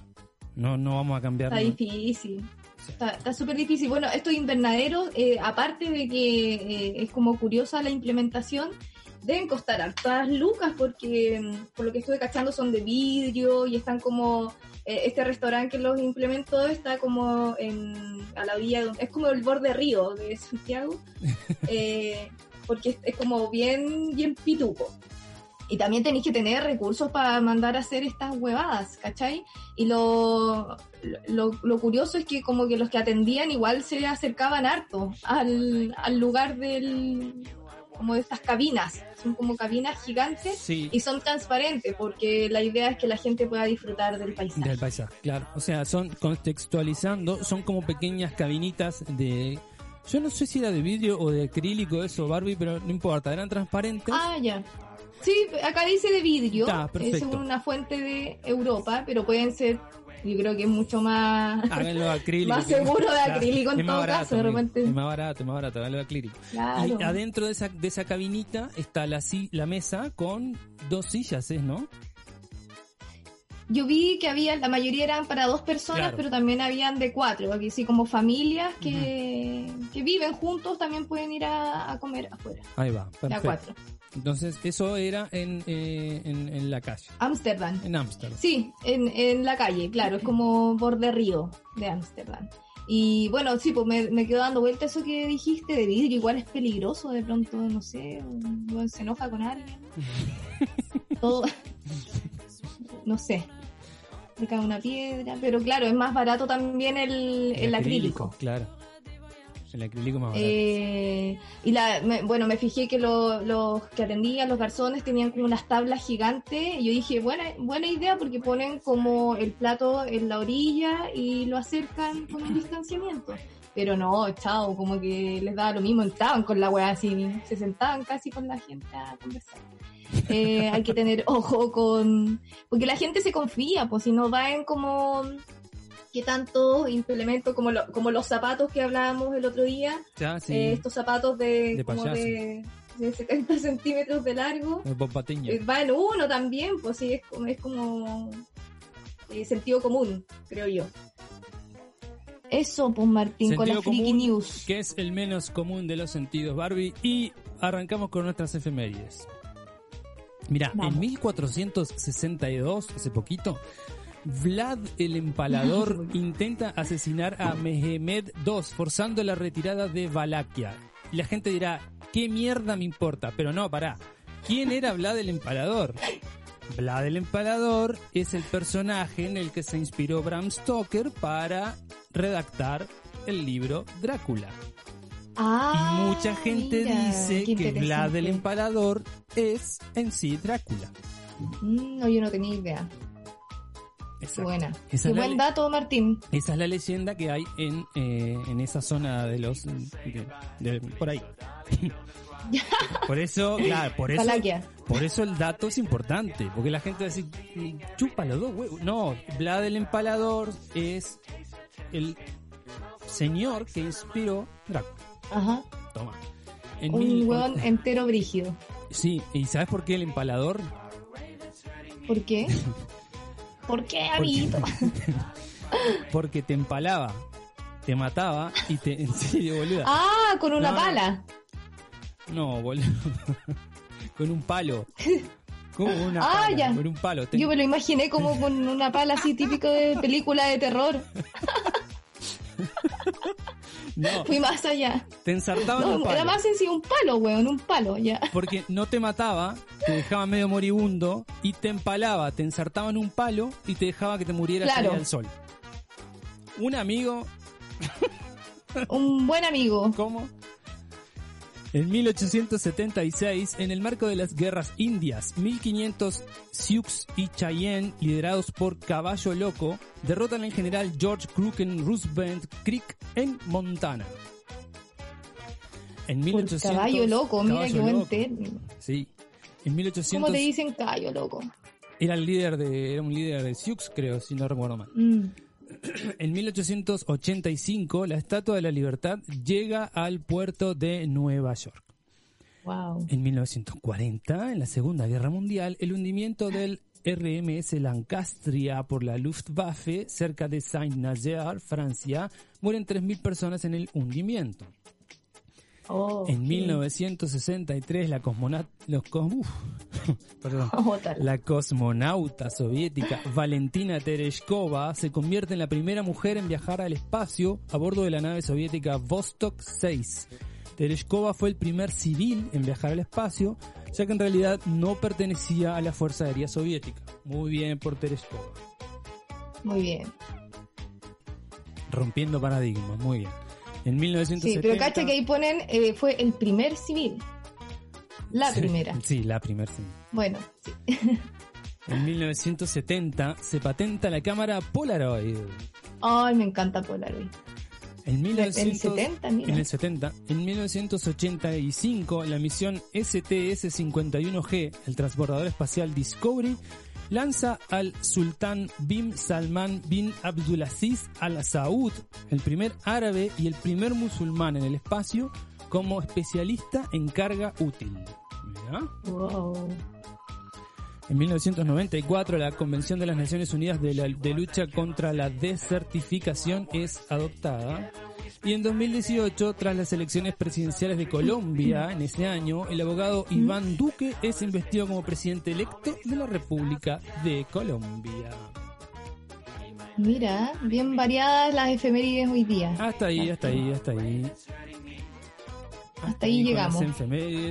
[SPEAKER 5] No, no vamos a cambiar.
[SPEAKER 6] Está difícil. Está está súper difícil. Bueno, estos invernaderos, eh, aparte de que eh, es como curiosa la implementación, deben costar hartas lucas porque, mm, por lo que estuve cachando, son de vidrio y están como... eh, este restaurante que los implementó está como en, a la orilla, es como el borde río de Santiago, eh, porque es, es como bien, bien pituco. Y también tenéis que tener recursos para mandar a hacer estas huevadas, ¿cachai? Y lo, lo, lo curioso es que como que los que atendían igual se acercaban harto al, al lugar del como de estas cabinas. Son como cabinas gigantes
[SPEAKER 5] Sí,
[SPEAKER 6] y son transparentes porque la idea es que la gente pueda disfrutar del paisaje.
[SPEAKER 5] del paisaje, claro. O sea, son contextualizando, son como pequeñas cabinitas de... Yo no sé si era de vidrio o de acrílico eso, Barbie, pero no importa, eran transparentes.
[SPEAKER 6] Ah, ya. Sí, acá dice de vidrio, es
[SPEAKER 5] perfecto.
[SPEAKER 6] una fuente de Europa, pero pueden ser, yo creo que es mucho más...
[SPEAKER 5] Acrílico.
[SPEAKER 6] Más seguro de acrílico en todo
[SPEAKER 5] barato,
[SPEAKER 6] caso, de repente.
[SPEAKER 5] Es más barato, más barato, háganlo de acrílico.
[SPEAKER 6] Claro.
[SPEAKER 5] Y adentro de esa, de esa cabinita está la, la mesa con dos sillas, ¿es, no?
[SPEAKER 6] Yo vi que había, la mayoría eran para dos personas,
[SPEAKER 5] Claro.
[SPEAKER 6] pero también habían de cuatro, porque sí, como familias que, que viven juntos también pueden ir a, a comer afuera,
[SPEAKER 5] Ahí va,
[SPEAKER 6] de a
[SPEAKER 5] perfecto.
[SPEAKER 6] cuatro.
[SPEAKER 5] Entonces, eso era en, eh, en, en la calle,
[SPEAKER 6] Ámsterdam.
[SPEAKER 5] en Ámsterdam.
[SPEAKER 6] Sí, en, en la calle, claro, es como borde río de Ámsterdam. Y bueno, sí, pues me, me quedo dando vuelta eso que dijiste de vidrio, igual es peligroso, de pronto, no sé, uno se enoja con alguien. Todo, no sé, le cae una piedra, pero claro, es más barato también el, el acrílico.
[SPEAKER 5] Claro. El.
[SPEAKER 6] Eh, y la, me- bueno, me fijé que lo- los que atendían, los garzones, tenían como unas tablas gigantes. Y yo dije, buena, buena idea porque ponen como el plato en la orilla y lo acercan con un distanciamiento. Pero no, chao, como que les daba lo mismo, entraban con la weá así, se sentaban casi con la gente a conversar. Eh, hay que tener ojo con... Porque la gente se confía, pues si no va como... ¿Qué tanto implemento como, lo- como los zapatos que hablábamos el otro día?
[SPEAKER 5] Ya, sí.
[SPEAKER 6] eh, estos zapatos de,
[SPEAKER 5] De
[SPEAKER 6] como de, de 70 centímetros de largo. Eh, Va en uno también, pues sí, es como, es como eh, sentido común, creo yo. Eso, pues Martín, con
[SPEAKER 5] Sentido
[SPEAKER 6] la Freaky
[SPEAKER 5] común,
[SPEAKER 6] News.
[SPEAKER 5] que es el menos común de los sentidos, Barbie. Y arrancamos con nuestras efemérides. Mira, en 1462, hace poquito, Vlad el Empalador intenta asesinar a Mehmed II, forzando la retirada de Valaquia. Y la gente dirá, ¿qué mierda me importa? Pero no, pará. ¿Quién era Vlad el Empalador? Vlad el Empalador es el personaje en el que se inspiró Bram Stoker para redactar el libro Drácula.
[SPEAKER 6] Ah,
[SPEAKER 5] y mucha gente
[SPEAKER 6] mira,
[SPEAKER 5] dice que Vlad el. Empalador es en sí Drácula.
[SPEAKER 6] Mm, no, yo no tenía idea.
[SPEAKER 5] Exacto.
[SPEAKER 6] buena.
[SPEAKER 5] Esa
[SPEAKER 6] Qué buen dato, Martín.
[SPEAKER 5] Esa es la leyenda que hay en, eh, en esa zona de los... de- de- por ahí. por eso, claro, por eso... Por eso el dato es importante, porque la gente va a decir, chupa los dos huevos. No, Vlad el Empalador es el señor que inspiró Drácula.
[SPEAKER 6] Ajá.
[SPEAKER 5] Toma. En
[SPEAKER 6] Un
[SPEAKER 5] mil-
[SPEAKER 6] hueón entero brígido.
[SPEAKER 5] Sí, ¿y sabes por qué el empalador?
[SPEAKER 6] ¿Por qué? ¿Por qué, amiguito?
[SPEAKER 5] Porque te empalaba, te mataba y te... En serio, boluda.
[SPEAKER 6] Ah, con una
[SPEAKER 5] No.
[SPEAKER 6] pala.
[SPEAKER 5] No, boludo. con un palo. ¿Cómo con una
[SPEAKER 6] Ah,
[SPEAKER 5] pala?
[SPEAKER 6] ya.
[SPEAKER 5] Con un palo.
[SPEAKER 6] Yo me lo imaginé como con una pala así típico de película de terror.
[SPEAKER 5] No,
[SPEAKER 6] Fui más allá.
[SPEAKER 5] te ensartaban
[SPEAKER 6] No,
[SPEAKER 5] un palo.
[SPEAKER 6] era más sencillo, un palo, weón, un palo, ya.
[SPEAKER 5] Porque no te mataba, te dejaba medio moribundo y te empalaba, te ensartaban un palo y te dejaba que te murieras
[SPEAKER 6] Claro.
[SPEAKER 5] al sol. Un amigo,
[SPEAKER 6] Un buen amigo.
[SPEAKER 5] ¿cómo? En 1876, en el marco de las guerras indias, 1500 Sioux y Cheyenne, liderados por Caballo Loco, derrotan al general George Crook Roosevelt Creek en Montana. En
[SPEAKER 6] Por
[SPEAKER 5] 1800,
[SPEAKER 6] caballo loco, mira
[SPEAKER 5] Caballo
[SPEAKER 6] qué buen
[SPEAKER 5] Loco.
[SPEAKER 6] término.
[SPEAKER 5] Sí. En 1800
[SPEAKER 6] ¿Cómo te dicen caballo loco?
[SPEAKER 5] era el líder de era un líder de Sioux, creo, si no recuerdo mal.
[SPEAKER 6] Mm.
[SPEAKER 5] En 1885, la Estatua de la Libertad llega al puerto de Nueva York.
[SPEAKER 6] Wow.
[SPEAKER 5] En 1940, en la Segunda Guerra Mundial, el hundimiento del RMS Lancastria por la Luftwaffe cerca de Saint-Nazaire, Francia, mueren 3.000 personas en el hundimiento.
[SPEAKER 6] Oh,
[SPEAKER 5] En
[SPEAKER 6] qué-
[SPEAKER 5] 1963, la, cosmona- los cos- uf, perdón. La cosmonauta soviética Valentina Tereshkova se convierte en la primera mujer en viajar al espacio a bordo de la nave soviética Vostok 6. Tereshkova fue el primer civil en viajar al espacio, ya que en realidad no pertenecía a la Fuerza Aérea Soviética. Muy bien por Tereshkova.
[SPEAKER 6] Muy bien.
[SPEAKER 5] Rompiendo paradigmas, muy bien. En
[SPEAKER 6] Sí,
[SPEAKER 5] 1970...
[SPEAKER 6] pero cacha que ahí ponen, eh, fue el primer civil. La
[SPEAKER 5] Sí,
[SPEAKER 6] primera.
[SPEAKER 5] Sí, la primera, sí.
[SPEAKER 6] Bueno, sí.
[SPEAKER 5] En 1970 se patenta la cámara Polaroid.
[SPEAKER 6] Ay, me encanta Polaroid.
[SPEAKER 5] En 1900
[SPEAKER 6] 70, mira.
[SPEAKER 5] En el 70. En 1985, la misión STS-51G, el transbordador espacial Discovery, lanza al sultán bin Salman bin Abdulaziz Al Saud, el primer árabe y el primer musulmán en el espacio, como especialista en carga útil.
[SPEAKER 6] Wow.
[SPEAKER 5] En 1994, la Convención de las Naciones Unidas de, la- de Lucha contra la Desertificación es adoptada. Y en 2018, tras las elecciones presidenciales de Colombia en ese año, el abogado Iván Duque es investido como presidente electo de la República de Colombia.
[SPEAKER 6] Mira, bien variadas las efemérides hoy día.
[SPEAKER 5] Hasta ahí, hasta ahí, hasta ahí.
[SPEAKER 6] Hasta ahí llegamos.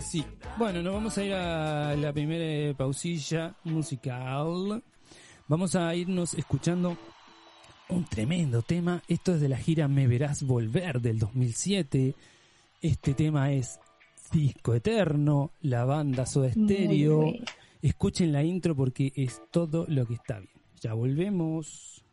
[SPEAKER 5] sí. Bueno, nos vamos a ir a la primera eh, pausilla musical. Vamos a irnos escuchando un tremendo tema. Esto es de la gira Me Verás Volver del 2007. Este tema es Disco Eterno, la banda Soda
[SPEAKER 6] bueno.
[SPEAKER 5] Escuchen la intro porque es todo lo que está bien. Ya volvemos.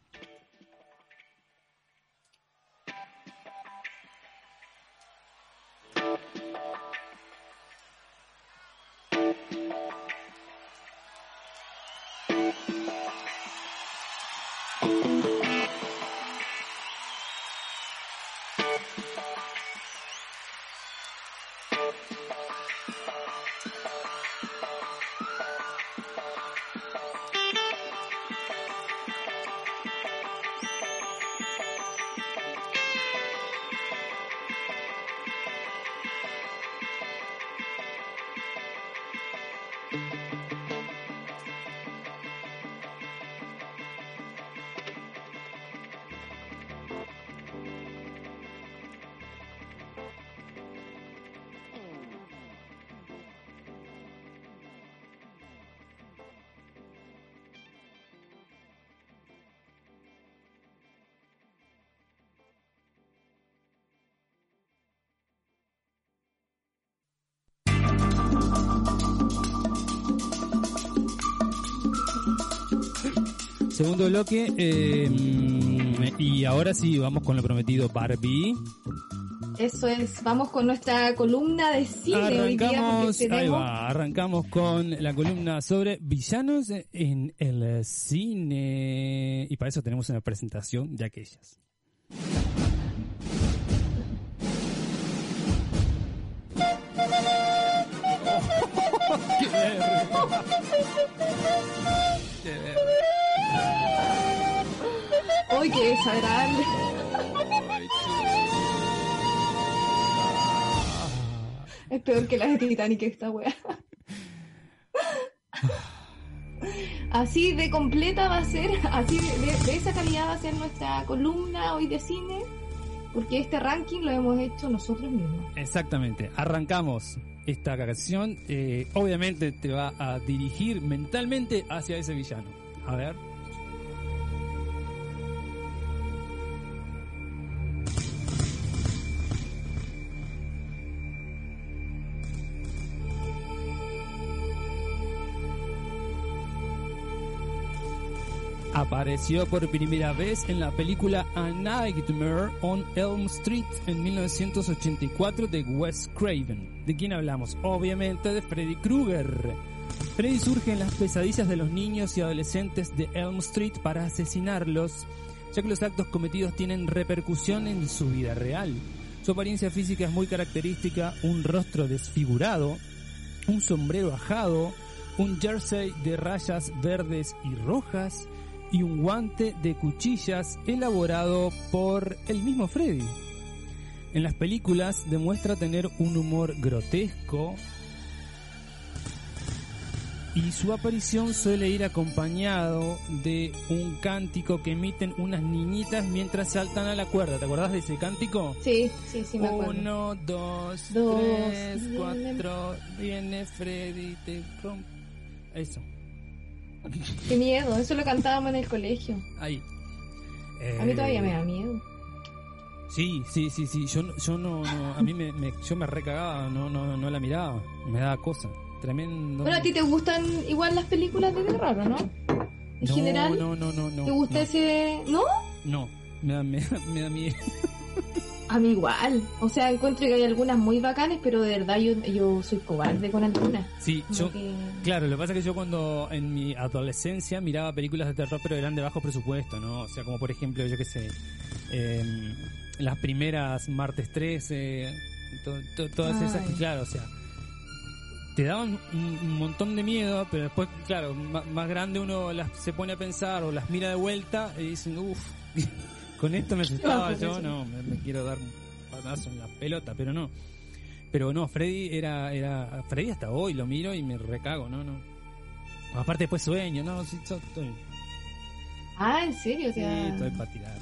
[SPEAKER 5] Segundo bloque. eh, y ahora sí, vamos con lo prometido Barbie.
[SPEAKER 6] Eso es, vamos con nuestra columna de cine hoy día porque
[SPEAKER 5] Arrancamos, ahí va, arrancamos con la columna sobre villanos en el cine. Y para eso tenemos una presentación de aquellas.
[SPEAKER 6] ¡Uy, qué desagradable! Es peor que la de Titanic esta wea. Así de completa va a ser, así de esa calidad va a ser nuestra columna hoy de cine, porque este ranking lo hemos hecho nosotros mismos.
[SPEAKER 5] Exactamente. Arrancamos esta canción. eh, obviamente te va a dirigir mentalmente hacia ese villano. A ver. Apareció por primera vez en la película A Nightmare on Elm Street en 1984 de Wes Craven. ¿De quién hablamos? Obviamente de Freddy Krueger. Freddy surge en las pesadillas de los niños y adolescentes de Elm Street para asesinarlos, ya que los actos cometidos tienen repercusión en su vida real. Su apariencia física es muy característica, un rostro desfigurado, un sombrero ajado, un jersey de rayas verdes y rojas y un guante de cuchillas elaborado por el mismo Freddy. En las películas demuestra tener un humor grotesco y su aparición suele ir acompañado de un cántico que emiten unas niñitas mientras saltan a la cuerda. ¿Te acordás de ese cántico?
[SPEAKER 6] Sí, sí, sí, me acuerdo.
[SPEAKER 5] Uno, dos,
[SPEAKER 6] Dos,
[SPEAKER 5] tres, cuatro, viene Freddy, te rompe. Eso,
[SPEAKER 6] Qué miedo, eso lo cantábamos en el colegio.
[SPEAKER 5] ahí.
[SPEAKER 6] A mí
[SPEAKER 5] Eh,
[SPEAKER 6] todavía me da miedo.
[SPEAKER 5] Sí, sí, sí, sí. Yo, no- yo no, no- a mí me, me- yo me recagaba, no, no, no la miraba, me daba cosa. Tremendo.
[SPEAKER 6] Bueno, a ti te gustan igual las películas de terror, ¿o ¿no? En
[SPEAKER 5] no,
[SPEAKER 6] general,
[SPEAKER 5] no, no, no, no.
[SPEAKER 6] ¿te gusta
[SPEAKER 5] no,
[SPEAKER 6] ese...? ¿No?
[SPEAKER 5] No, me da, me, da- me da miedo.
[SPEAKER 6] A mí igual. O sea, encuentro que hay algunas muy bacanes, pero de verdad yo, yo soy cobarde con algunas.
[SPEAKER 5] Sí,
[SPEAKER 6] Como
[SPEAKER 5] yo,
[SPEAKER 6] que-
[SPEAKER 5] claro, lo que pasa es que yo cuando en mi adolescencia miraba películas de terror, pero eran de bajo presupuesto, ¿no? O sea, como por ejemplo, yo qué sé, em, las primeras martes 13, to- to- todas esas,
[SPEAKER 6] Ay.
[SPEAKER 5] claro, o sea, te daban un, un montón de miedo, pero después, claro, ma- más grande uno las se pone a pensar o las mira de vuelta y dicen, uff, con esto me asustaba yo, no, me, me quiero dar un patazo en la pelota, pero no. Pero no, Freddy era, era, Freddy hasta hoy lo miro y me recago, no, no. Aparte después sueño, no, sí, yo estoy,
[SPEAKER 6] Ah, ¿en serio? O
[SPEAKER 5] sí,
[SPEAKER 6] sea,
[SPEAKER 5] estoy para tirar.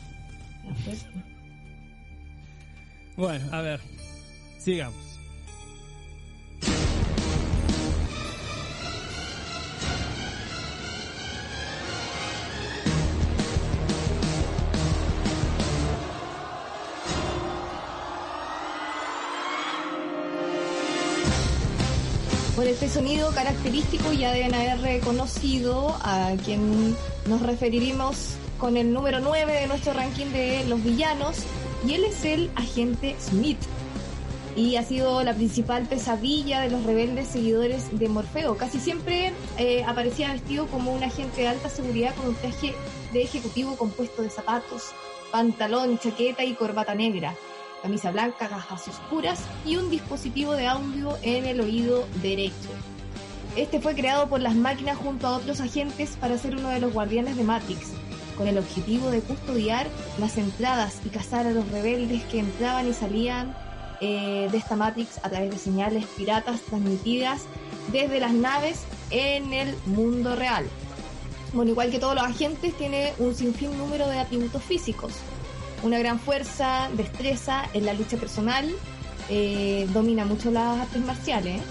[SPEAKER 5] Bueno, a ver, sigamos.
[SPEAKER 6] Por este sonido característico ya deben haber reconocido a quien nos referiremos con el número 9 de nuestro ranking de los villanos y él es el agente Smith y ha sido la principal pesadilla de los rebeldes seguidores de Morfeo. Casi siempre eh, aparecía vestido como un agente de alta seguridad con un traje de ejecutivo compuesto de zapatos, pantalón, chaqueta y corbata negra camisa blanca, gafas oscuras y un dispositivo de audio en el oído derecho. Este fue creado por las máquinas junto a otros agentes para ser uno de los guardianes de Matrix, con el objetivo de custodiar las entradas y cazar a los rebeldes que entraban y salían eh, de esta Matrix a través de señales piratas transmitidas desde las naves en el mundo real. Bueno, igual que todos los agentes, tiene un sinfín número de atributos físicos, una gran fuerza, destreza en la lucha personal, eh, domina mucho las artes marciales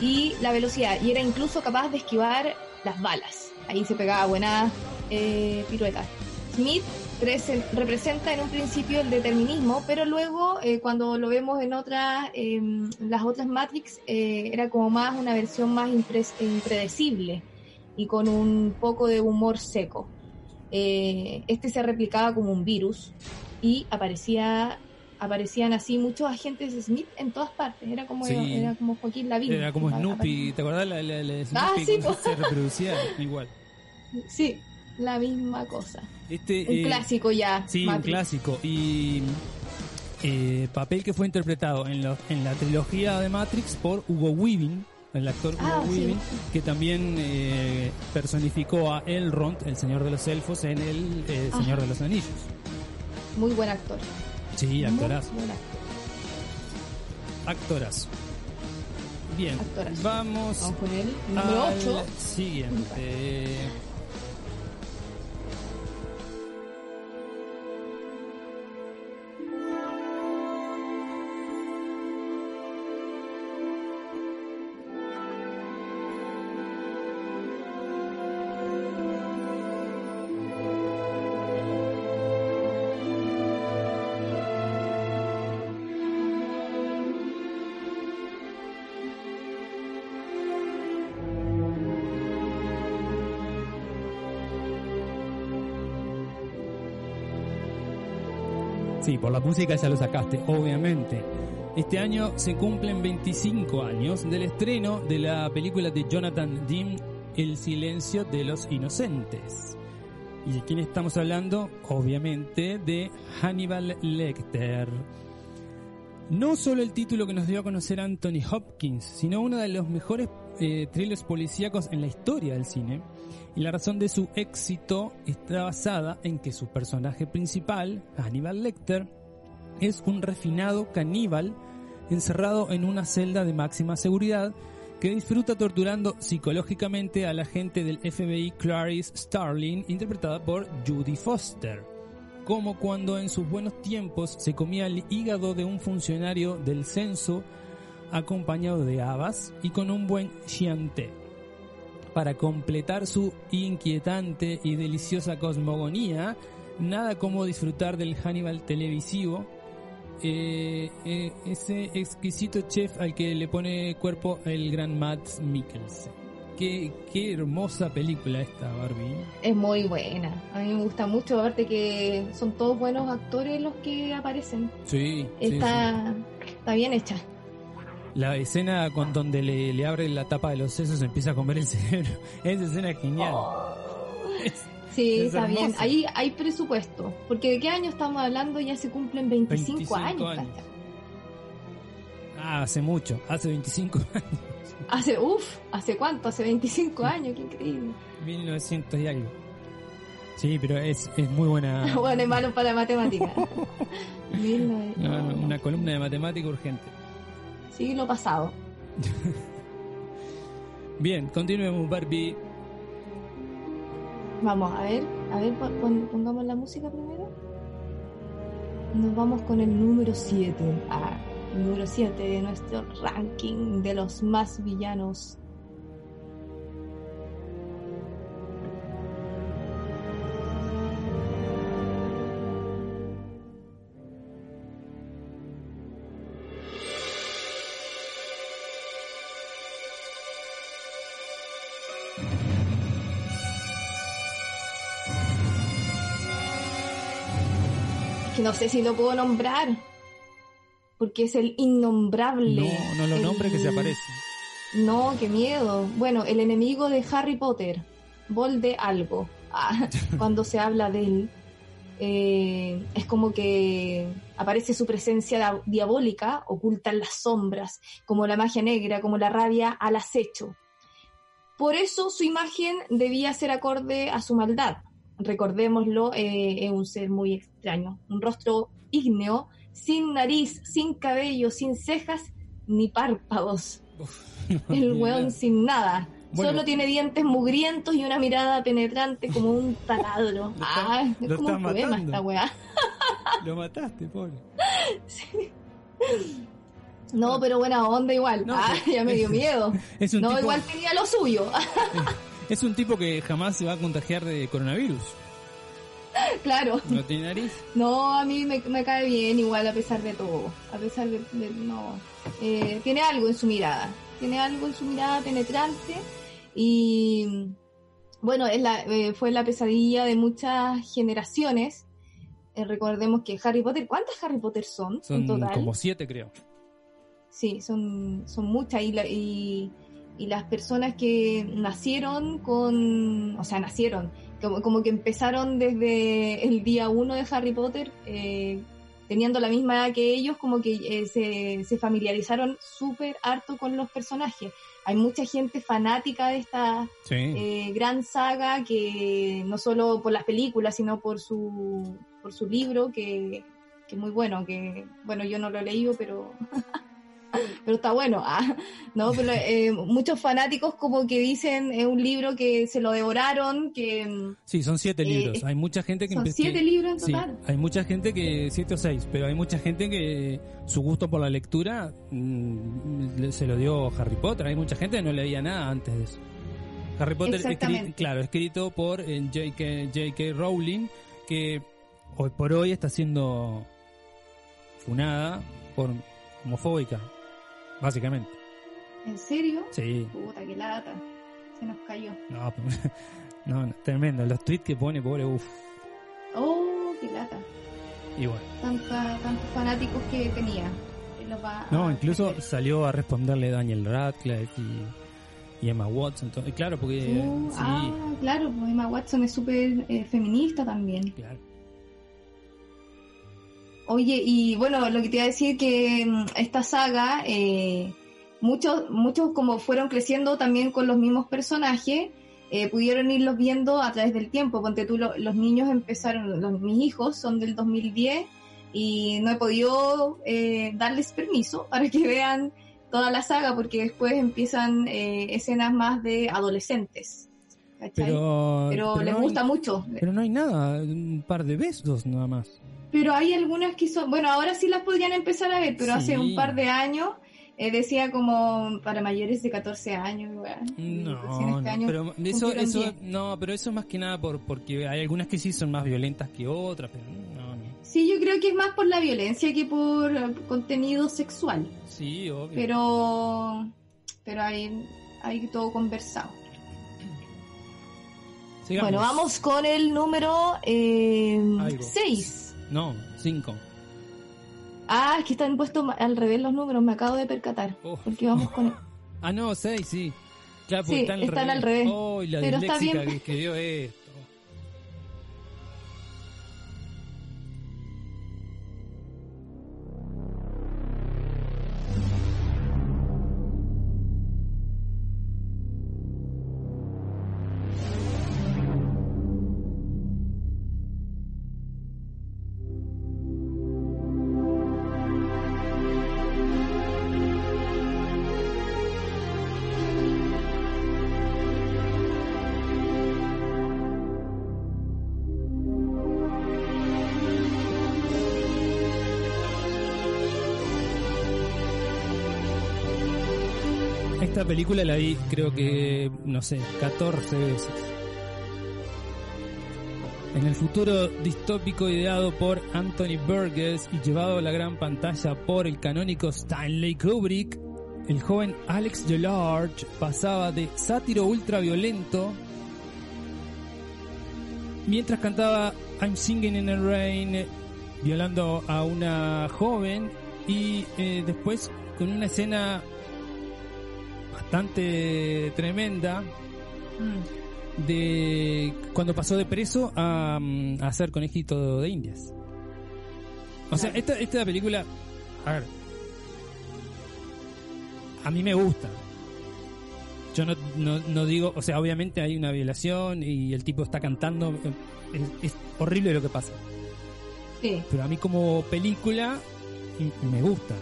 [SPEAKER 6] y la velocidad, y era incluso capaz de esquivar las balas. Ahí se pegaba buenas eh, piruetas. Smith presen- representa en un principio el determinismo, pero luego eh, cuando lo vemos en otras, eh, las otras Matrix, eh, era como más una versión más impredecible y con un poco de humor seco. Este se replicaba como un virus y aparecía aparecían así muchos agentes Smith en todas partes. Era como,
[SPEAKER 5] Sí.
[SPEAKER 6] era como Joaquín Lavín.
[SPEAKER 5] Era como Snoopy, ¿te acordás la, la, la Snoopy?
[SPEAKER 6] Ah, sí,
[SPEAKER 5] se reproducía igual.
[SPEAKER 6] Sí, la misma cosa.
[SPEAKER 5] Este,
[SPEAKER 6] Un
[SPEAKER 5] eh,
[SPEAKER 6] clásico ya.
[SPEAKER 5] Sí, un clásico. Y eh, papel que fue interpretado en, los- en la trilogía de Matrix por Hugo Weaving, el actor Hugo
[SPEAKER 6] Ah, sí.
[SPEAKER 5] Weaving, que también eh, personificó a Elrond, el señor de los elfos, en el eh, Señor
[SPEAKER 6] Ajá.
[SPEAKER 5] de los Anillos.
[SPEAKER 6] Muy buen actor.
[SPEAKER 5] Sí, actorazo,
[SPEAKER 6] Muy buen actor.
[SPEAKER 5] actorazo. Bien,
[SPEAKER 6] Actorazo.
[SPEAKER 5] vamos
[SPEAKER 6] Vamos con el número
[SPEAKER 5] al
[SPEAKER 6] 8.
[SPEAKER 5] siguiente. Por la música ya lo sacaste, obviamente. Este año se cumplen 25 años del estreno de la película de Jonathan Dean, El silencio de los inocentes. ¿Y de quién estamos hablando? Obviamente de Hannibal Lecter. No solo el título que nos dio a conocer Anthony Hopkins, sino uno de los mejores eh, thrillers policíacos en la historia del cine. Y la razón de su éxito está basada en que su personaje principal, Hannibal Lecter, es un refinado caníbal encerrado en una celda de máxima seguridad que disfruta torturando psicológicamente a la agente del FBI Clarice Starling, interpretada por Judy Foster como cuando en sus buenos tiempos se comía el hígado de un funcionario del censo acompañado de habas y con un buen chianté. Para completar su inquietante y deliciosa cosmogonía, nada como disfrutar del Hannibal televisivo, eh, eh, ese exquisito chef al que le pone cuerpo el gran Matt Mikkelsen. Qué, qué hermosa película esta, Barbie.
[SPEAKER 6] Es muy buena. A mí me gusta mucho, aparte que son todos buenos actores los que aparecen.
[SPEAKER 5] Sí, sí,
[SPEAKER 6] Está, está bien hecha.
[SPEAKER 5] La escena con donde le, le abre la tapa de los sesos y empieza a comer el cerebro. Esa escena es genial. Es-
[SPEAKER 6] Sí,
[SPEAKER 5] Es
[SPEAKER 6] está bien. Ahí hay presupuesto. Porque de qué año estamos hablando ya se cumplen 25,
[SPEAKER 5] 25
[SPEAKER 6] años.
[SPEAKER 5] años. Ah, hace mucho, hace 25 años.
[SPEAKER 6] Hace, uff, ¿hace cuánto? Hace 25 años, qué increíble.
[SPEAKER 5] 1900 y algo. Sí, pero es, es muy buena.
[SPEAKER 6] bueno, es malo para la matemática.
[SPEAKER 5] No, no, una columna de matemática urgente.
[SPEAKER 6] Siglo pasado.
[SPEAKER 5] Bien, continuemos, Barbie.
[SPEAKER 6] Vamos, a ver, a ver, pon- pon- pongamos la música primero. Nos vamos con el número 7. Ah, número 7 de nuestro ranking de los más villanos. No sé si lo puedo nombrar. Porque es el innombrable.
[SPEAKER 5] No, no lo
[SPEAKER 6] El-
[SPEAKER 5] nombre que se aparece.
[SPEAKER 6] No, qué miedo. Bueno, el enemigo de Harry Potter, Volde algo. Ah, cuando se habla de él, eh, es como que aparece su presencia diabólica, oculta en las sombras, como la magia negra, como la rabia al acecho. Por eso su imagen debía ser acorde a su maldad. Recordémoslo, eh, es un ser muy extraño, un rostro ígneo, sin nariz, sin cabello, sin cejas, ni párpados. El weón sin nada.
[SPEAKER 5] Bueno.
[SPEAKER 6] Solo tiene dientes mugrientos y una mirada penetrante como un taladro. ah, es como un poema
[SPEAKER 5] matando.
[SPEAKER 6] esta weá.
[SPEAKER 5] Lo mataste, pobre.
[SPEAKER 6] No, pero buena onda igual.
[SPEAKER 5] No,
[SPEAKER 6] ah, ya me dio miedo.
[SPEAKER 5] Es un
[SPEAKER 6] No,
[SPEAKER 5] tipo-
[SPEAKER 6] igual tenía lo suyo.
[SPEAKER 5] Es un tipo que jamás se va a contagiar de coronavirus.
[SPEAKER 6] claro.
[SPEAKER 5] No tiene nariz.
[SPEAKER 6] No, a mí me, me cae bien igual a pesar de todo. A pesar de... de- no. Eh, tiene algo en su mirada. Tiene algo en su mirada penetrante. Y bueno, es la, eh, fue la pesadilla de muchas generaciones. Eh, recordemos que Harry Potter, ¿cuántas Harry Potter son, en
[SPEAKER 5] Son
[SPEAKER 6] total?
[SPEAKER 5] como siete, creo.
[SPEAKER 6] Sí, son, son muchas y, la- y, y las personas que nacieron con, o sea, nacieron, como, como que empezaron desde el día uno de Harry Potter, eh, teniendo la misma edad que ellos, como que eh, se, se familiarizaron súper harto con los personajes. hay mucha gente fanática de esta
[SPEAKER 5] Sí.
[SPEAKER 6] eh, gran saga que no solo por las películas, sino por su, por su libro, que, que es muy bueno, que bueno, yo no lo he leído, pero, pero está bueno. ah, ¿no? Pero, eh, muchos fanáticos como que dicen es un libro que se lo devoraron, que
[SPEAKER 5] Sí, son siete
[SPEAKER 6] Eh,
[SPEAKER 5] libros. Hay mucha gente que
[SPEAKER 6] son siete libros en
[SPEAKER 5] Sí,
[SPEAKER 6] total.
[SPEAKER 5] hay mucha gente que, siete o seis, pero hay mucha gente que su gusto por la lectura mm, se lo dio Harry Potter. Hay mucha gente que no leía nada antes de eso. Harry Potter, escri-
[SPEAKER 6] Exactamente.
[SPEAKER 5] claro, escrito por J.K. J.K. Rowling, que hoy por hoy está siendo funada por homofóbica, básicamente.
[SPEAKER 6] ¿En serio?
[SPEAKER 5] Sí,
[SPEAKER 6] Puta, qué lata. Se nos cayó.
[SPEAKER 5] no, no, tremendo. Los tweets que pone, pobre, uff.
[SPEAKER 6] Oh, qué lata.
[SPEAKER 5] Y bueno.
[SPEAKER 6] Tanta, tantos fanáticos que tenía. Va
[SPEAKER 5] No, incluso salió a responderle Daniel Radcliffe y, y Emma Watson. entonces- claro, porque
[SPEAKER 6] Uh,
[SPEAKER 5] sí,
[SPEAKER 6] Ah, claro, pues Emma Watson es súper eh, feminista también.
[SPEAKER 5] claro.
[SPEAKER 6] Oye, y bueno, lo que te iba a decir que mm, esta saga, eh, muchos, muchos como fueron creciendo también con los mismos personajes, eh, pudieron irlos viendo a través del tiempo. Ponte tú, lo- los niños empezaron, los, mis hijos son del 2010 y no he podido eh, darles permiso para que vean toda la saga porque después empiezan eh, escenas más de adolescentes. ¿cachai?
[SPEAKER 5] Pero,
[SPEAKER 6] Pero,
[SPEAKER 5] pero
[SPEAKER 6] les
[SPEAKER 5] no hay-
[SPEAKER 6] gusta mucho.
[SPEAKER 5] pero no hay nada, un par de besos nada más.
[SPEAKER 6] Pero hay algunas que son, bueno, ahora sí las podrían empezar a ver, pero
[SPEAKER 5] Sí.
[SPEAKER 6] hace un par de años eh, decía como para mayores de 14 años.
[SPEAKER 5] No,
[SPEAKER 6] este
[SPEAKER 5] no, pero eso, eso,
[SPEAKER 6] 10.
[SPEAKER 5] no, pero eso más que nada por, porque hay algunas que sí son más violentas que otras, pero no, no.
[SPEAKER 6] Sí, yo creo que es más por la violencia que por eh, contenido sexual,
[SPEAKER 5] Sí, obvio.
[SPEAKER 6] pero pero hay, hay todo conversado.
[SPEAKER 5] Sigamos.
[SPEAKER 6] Bueno, vamos con el número
[SPEAKER 5] Algo.
[SPEAKER 6] 6.
[SPEAKER 5] No, cinco.
[SPEAKER 6] Ah, es que están puestos al revés los números, me acabo de percatar.
[SPEAKER 5] Oh.
[SPEAKER 6] Porque vamos con...
[SPEAKER 5] Ah, no, seis, sí. Claro, porque
[SPEAKER 6] Sí,
[SPEAKER 5] están,
[SPEAKER 6] están al revés.
[SPEAKER 5] Oh, la
[SPEAKER 6] Pero está bien.
[SPEAKER 5] que, que dio esto. Película la vi, creo que, no sé, 14 veces. En el futuro distópico ideado por Anthony Burgess y llevado a la gran pantalla por el canónico Stanley Kubrick, el joven Alex DeLarge pasaba de sátiro ultraviolento mientras cantaba I'm Singing in the Rain, violando a una joven y eh, después con una escena bastante tremenda
[SPEAKER 6] Mm.
[SPEAKER 5] de cuando pasó de preso a, mm, a ser conejito de indias. O sea, esta, esta película, a ver, a mí me gusta. Yo no, no, no digo, o sea, obviamente hay una violación y el tipo está cantando, eh, es, es horrible lo que pasa.
[SPEAKER 6] Sí,
[SPEAKER 5] Pero a mí como película m- me gusta.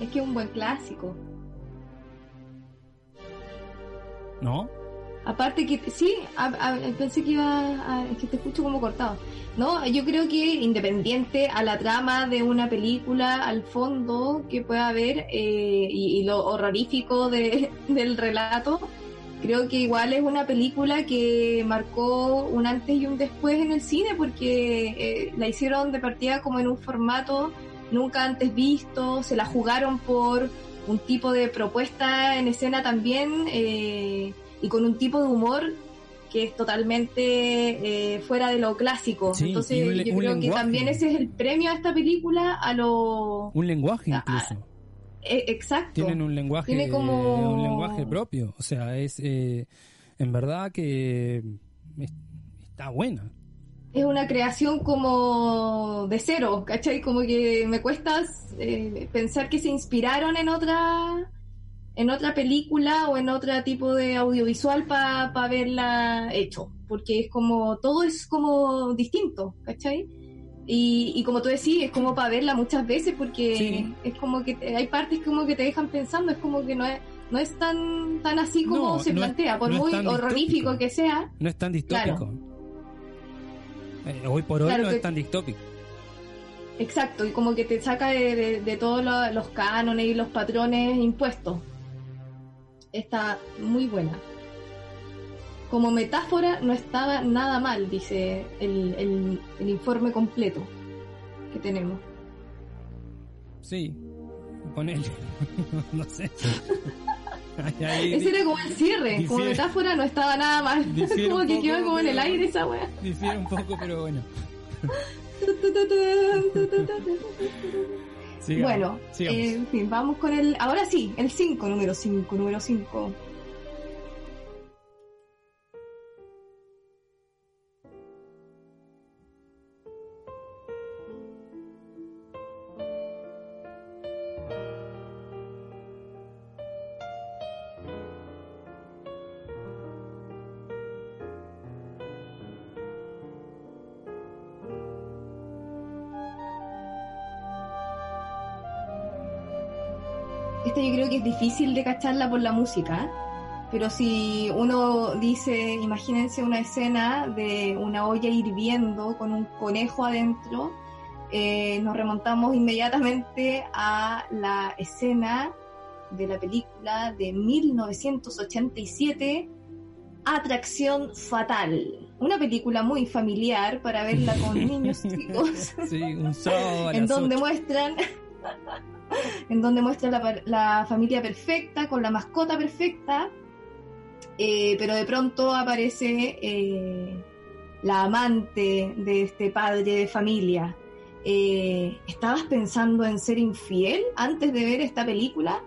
[SPEAKER 6] es que es un buen clásico.
[SPEAKER 5] ¿No?
[SPEAKER 6] Aparte que sí, pensé que iba a, es que te escucho como cortado. No, yo creo que independiente a la trama de una película, al fondo que pueda haber eh, y, y lo horrorífico de, del relato, creo que igual es una película que marcó un antes y un después en el cine porque eh, la hicieron de partida como en un formato nunca antes visto, se la jugaron por un tipo de propuesta en escena también eh, y con un tipo de humor que es totalmente eh, fuera de lo clásico.
[SPEAKER 5] Sí,
[SPEAKER 6] Entonces
[SPEAKER 5] un
[SPEAKER 6] yo
[SPEAKER 5] un
[SPEAKER 6] creo que también ese es el premio a esta película a lo...
[SPEAKER 5] Un lenguaje incluso.
[SPEAKER 6] eh, exacto.
[SPEAKER 5] tienen un lenguaje
[SPEAKER 6] Tiene como-
[SPEAKER 5] un lenguaje propio o sea es eh, en verdad que es- está buena
[SPEAKER 6] es una creación como de cero, ¿cachai? Como que me cuesta eh, pensar que se inspiraron en otra en otra película o en otro tipo de audiovisual para verla hecho, porque es como, todo es como distinto, ¿cachai? Y, y como tú decís, es como para verla muchas veces porque
[SPEAKER 5] Sí.
[SPEAKER 6] es como que te- hay partes como que te dejan pensando, es como que no es, no es tan, tan así como
[SPEAKER 5] No,
[SPEAKER 6] se
[SPEAKER 5] no es-
[SPEAKER 6] plantea, por
[SPEAKER 5] no
[SPEAKER 6] muy horrorífico
[SPEAKER 5] distópico.
[SPEAKER 6] que sea.
[SPEAKER 5] No es tan distópico. Eh, hoy por hoy
[SPEAKER 6] Claro
[SPEAKER 5] no
[SPEAKER 6] que-
[SPEAKER 5] es tan distópico.
[SPEAKER 6] Exacto, y como que te saca de, de- de todos lo- los cánones y los patrones impuestos. Está muy buena. Como metáfora no estaba nada mal, dice el, el- el informe completo que tenemos.
[SPEAKER 5] Sí, ponele. no sé.
[SPEAKER 6] Ese era como el cierre, como metáfora no estaba nada mal. como que quedó como en el aire esa wea.
[SPEAKER 5] Difiere un poco, pero bueno. Sigamos,
[SPEAKER 6] Bueno,
[SPEAKER 5] sigamos.
[SPEAKER 6] eh, en fin, vamos con el. Ahora sí, el 5, número 5, número 5. Esta yo creo que es difícil de cacharla por la música, pero si uno dice, imagínense una escena de una olla hirviendo con un conejo adentro, eh, nos remontamos inmediatamente a la escena de la película de 1987, Atracción Fatal. Una película muy familiar para verla con niños chicos
[SPEAKER 5] Sí, un sábado
[SPEAKER 6] en donde muestran en donde muestran la, familia perfecta con la mascota perfecta eh, pero de pronto aparece eh, la amante de este padre de familia Eh, ¿estabas pensando en ser infiel antes de ver esta película?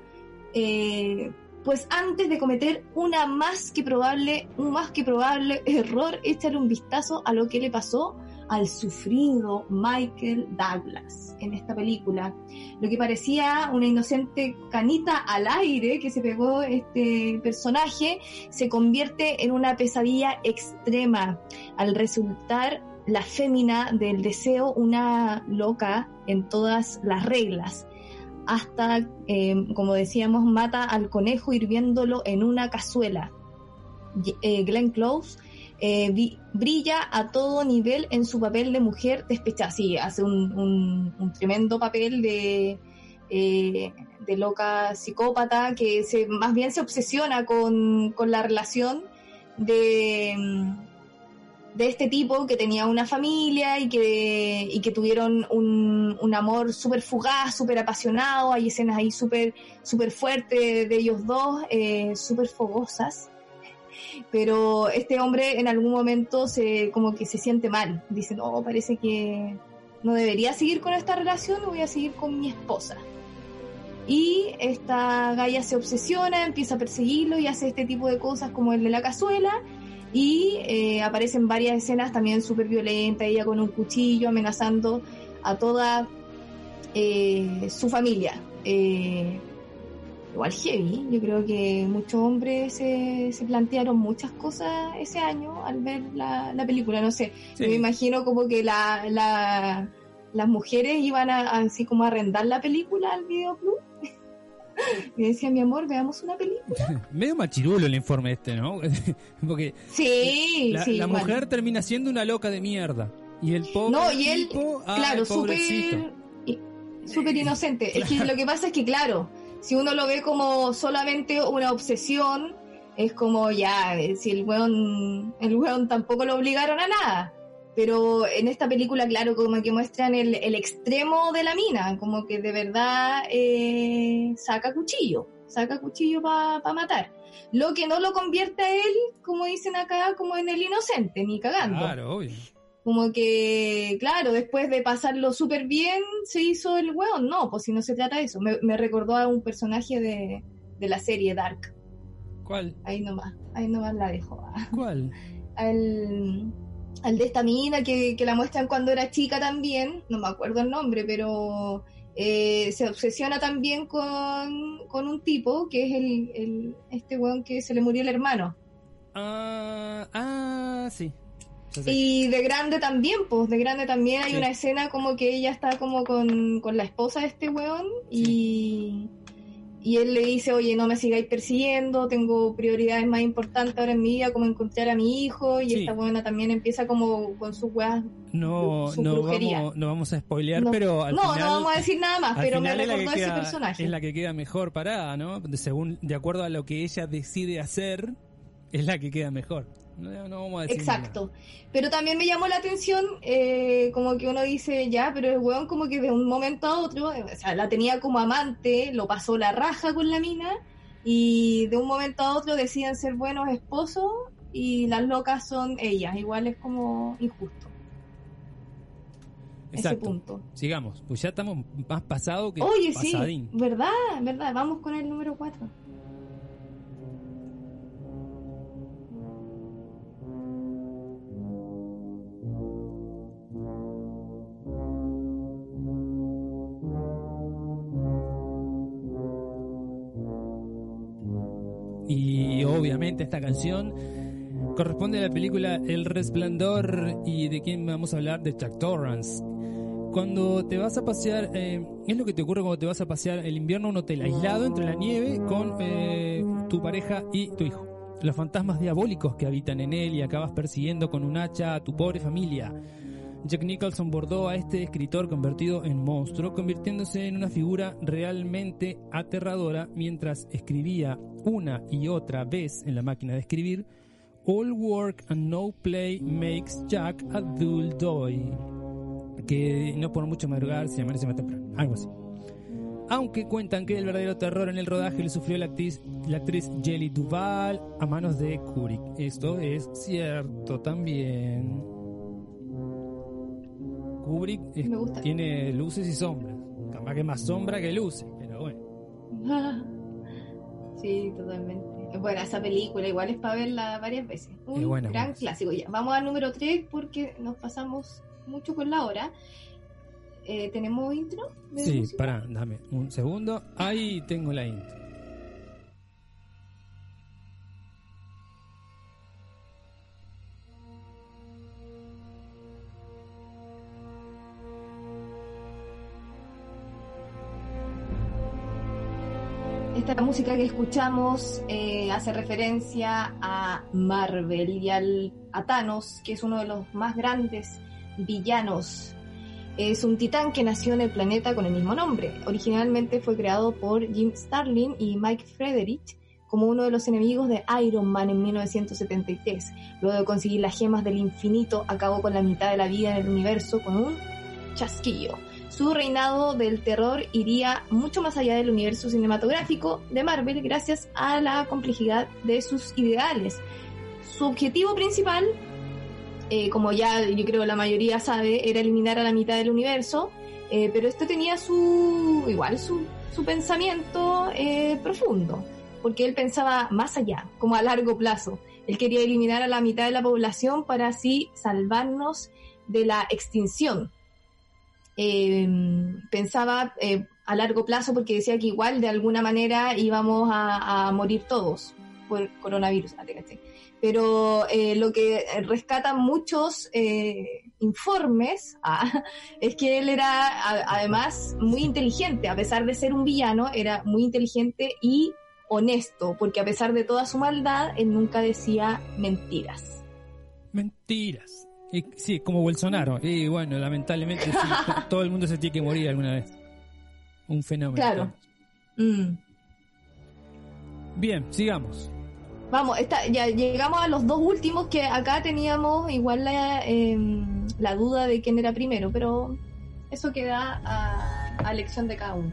[SPEAKER 6] Pues antes de cometer una más que probable, un más que probable error, échale un vistazo a lo que le pasó al sufrido Michael Douglas en esta película. Lo que parecía una inocente canita al aire que se pegó este personaje se convierte en una pesadilla extrema al resultar la fémina del deseo una loca en todas las reglas. Hasta, eh, como decíamos, mata al conejo hirviéndolo en una cazuela. Eh, Glenn Close eh, brilla a todo nivel en su papel de mujer despechada. Sí, hace un, un- tremendo papel de, eh, de loca psicópata que se, más bien se obsesiona con, con la relación de, de este tipo que tenía una familia y que, y que tuvieron un, un amor súper fugaz, súper apasionado. Hay escenas ahí súper súper fuertes de ellos dos, eh, súper fogosas pero este hombre en algún momento se como que se siente mal, dice, no, parece que no debería seguir con esta relación, voy a seguir con mi esposa. Y esta Gaia se obsesiona, empieza a perseguirlo y hace este tipo de cosas como el de la cazuela. Y eh, aparecen varias escenas también súper violentas, ella con un cuchillo amenazando a toda eh, su familia. Eh, igual heavy. Yo creo que muchos hombres se, se plantearon muchas cosas ese año al ver la, la película. No sé,
[SPEAKER 5] Sí.
[SPEAKER 6] yo me imagino como que la, la- las mujeres iban a, así como a arrendar la película al videoclub. y decía, mi amor, veamos una película.
[SPEAKER 5] Medio machirulo el informe este, ¿no? Porque
[SPEAKER 6] Sí,
[SPEAKER 5] la,
[SPEAKER 6] sí.
[SPEAKER 5] la mujer termina siendo una loca de mierda. Y el pobre
[SPEAKER 6] No, y él,
[SPEAKER 5] tipo, ay,
[SPEAKER 6] claro, súper i- súper inocente. Es que lo que pasa es que, claro, si uno lo ve como solamente una obsesión, es como ya, eh, si el weón, el weón tampoco lo obligaron a nada. Pero en esta película, claro, como que muestran el, el extremo de la mina, como que de verdad eh, saca cuchillo, saca cuchillo para matar. Lo que no lo convierte a él, como dicen acá, como en el inocente, ni cagando.
[SPEAKER 5] Claro, obvio.
[SPEAKER 6] Como que, claro, después de pasarlo súper bien, se hizo el hueón. No, pues si no se trata de eso. Me, me recordó a un personaje de, de la serie Dark.
[SPEAKER 5] ¿Cuál?
[SPEAKER 6] Ahí nomás, ahí nomás la dejo.
[SPEAKER 5] ¿Cuál?
[SPEAKER 6] Al, al de esta mina que, que la muestran cuando era chica también, no me acuerdo el nombre, pero eh, se obsesiona también con, con un tipo que es el, el- este weón que se le murió el hermano.
[SPEAKER 5] Ah, ah, sí.
[SPEAKER 6] Y de grande también, pues de grande también hay
[SPEAKER 5] Sí.
[SPEAKER 6] una escena como que ella está como con, con la esposa de este weón y, y él le dice, oye, no me sigáis persiguiendo, tengo prioridades más importantes ahora en mi vida, como encontrar a mi hijo, y
[SPEAKER 5] Sí.
[SPEAKER 6] esta weona también empieza como con sus weas.
[SPEAKER 5] No,
[SPEAKER 6] su
[SPEAKER 5] no,
[SPEAKER 6] brujería.
[SPEAKER 5] vamos, no vamos a spoilear,
[SPEAKER 6] no,
[SPEAKER 5] pero al
[SPEAKER 6] no,
[SPEAKER 5] final...
[SPEAKER 6] no vamos a decir nada más, pero me recordó ese
[SPEAKER 5] queda-
[SPEAKER 6] personaje.
[SPEAKER 5] Es la que queda mejor parada, ¿no? De, según, de acuerdo a lo que ella decide hacer, es la que queda mejor. No, no vamos a decir
[SPEAKER 6] Exacto. Pero también me llamó la atención, eh, como que uno dice, ya, pero el weón como que de un momento a otro, eh, o sea, la tenía como amante, lo pasó la raja con la mina, y de un momento a otro deciden ser buenos esposos, y las locas son ellas, igual es como injusto.
[SPEAKER 5] nada.
[SPEAKER 6] Ese
[SPEAKER 5] Exacto.
[SPEAKER 6] punto.
[SPEAKER 5] Sigamos, pues ya estamos más pasado que
[SPEAKER 6] Oye, sí,
[SPEAKER 5] pasadín.
[SPEAKER 6] verdad, verdad, vamos con el número 4.
[SPEAKER 5] Corresponde a la película El Resplandor y de quién vamos a hablar de Chuck Torrance. Cuando te vas a pasear, eh, es lo que te ocurre cuando te vas a pasear el invierno a un hotel aislado entre la nieve con eh, tu pareja y tu hijo. Los fantasmas diabólicos que habitan en él y acabas persiguiendo con un hacha a tu pobre familia. Jack Nicholson bordó a este escritor convertido en monstruo, convirtiéndose en una figura realmente aterradora mientras escribía una y otra vez en la máquina de escribir All work and no play makes Jack a dull boy. Que no por mucho madrugar se amanece más temprano, algo así. Aunque cuentan que el verdadero terror en el rodaje le sufrió la actriz, la actriz Jelly Duval a manos de Kubrick. Esto es cierto también. Kubrick es- tiene luces y sombras. Capaz que más sombra que luces, pero bueno.
[SPEAKER 6] Sí, totalmente. Bueno, esa película igual es para verla varias veces. Un gran clásico. Ya, vamos al número 3 porque nos pasamos mucho con la hora. Eh, ¿Tenemos intro?
[SPEAKER 5] Sí,
[SPEAKER 6] música?
[SPEAKER 5] pará, dame un segundo. Ahí tengo la intro.
[SPEAKER 6] Esta música que escuchamos eh, hace referencia a Marvel y al, a Thanos, que es uno de los más grandes villanos. Es un titán que nació en el planeta con el mismo nombre. Originalmente fue creado por Jim Starlin y Mike Frederich como uno de los enemigos de Iron Man en 1973. Luego de conseguir las gemas del infinito, acabó con la mitad de la vida en el universo con un chasquillo. Su reinado del terror iría mucho más allá del universo cinematográfico de Marvel gracias a la complejidad de sus ideales. Su objetivo principal, eh, como ya yo creo la mayoría sabe, era eliminar a la mitad del universo, eh, pero esto tenía su igual su, su pensamiento eh, profundo, porque él pensaba más allá, como a largo plazo. Él quería eliminar a la mitad de la población para así salvarnos de la extinción eh, pensaba eh, a largo plazo porque decía que igual de alguna manera íbamos a, morir todos por coronavirus. Pero eh, lo que rescatan muchos eh, informes ah, es que él era además muy inteligente, a pesar de ser un villano, era muy inteligente y honesto, porque a pesar de toda su maldad, él nunca decía mentiras.
[SPEAKER 5] Mentiras. Y, sí, como Bolsonaro. Y bueno, lamentablemente sí, to- todo el mundo se tiene que morir alguna vez. Un fenómeno.
[SPEAKER 6] Claro. Mm.
[SPEAKER 5] Bien, sigamos.
[SPEAKER 6] Vamos, esta- ya llegamos a los dos últimos que acá teníamos igual la, em, la duda de quién era primero, pero eso queda a, a elección de cada uno.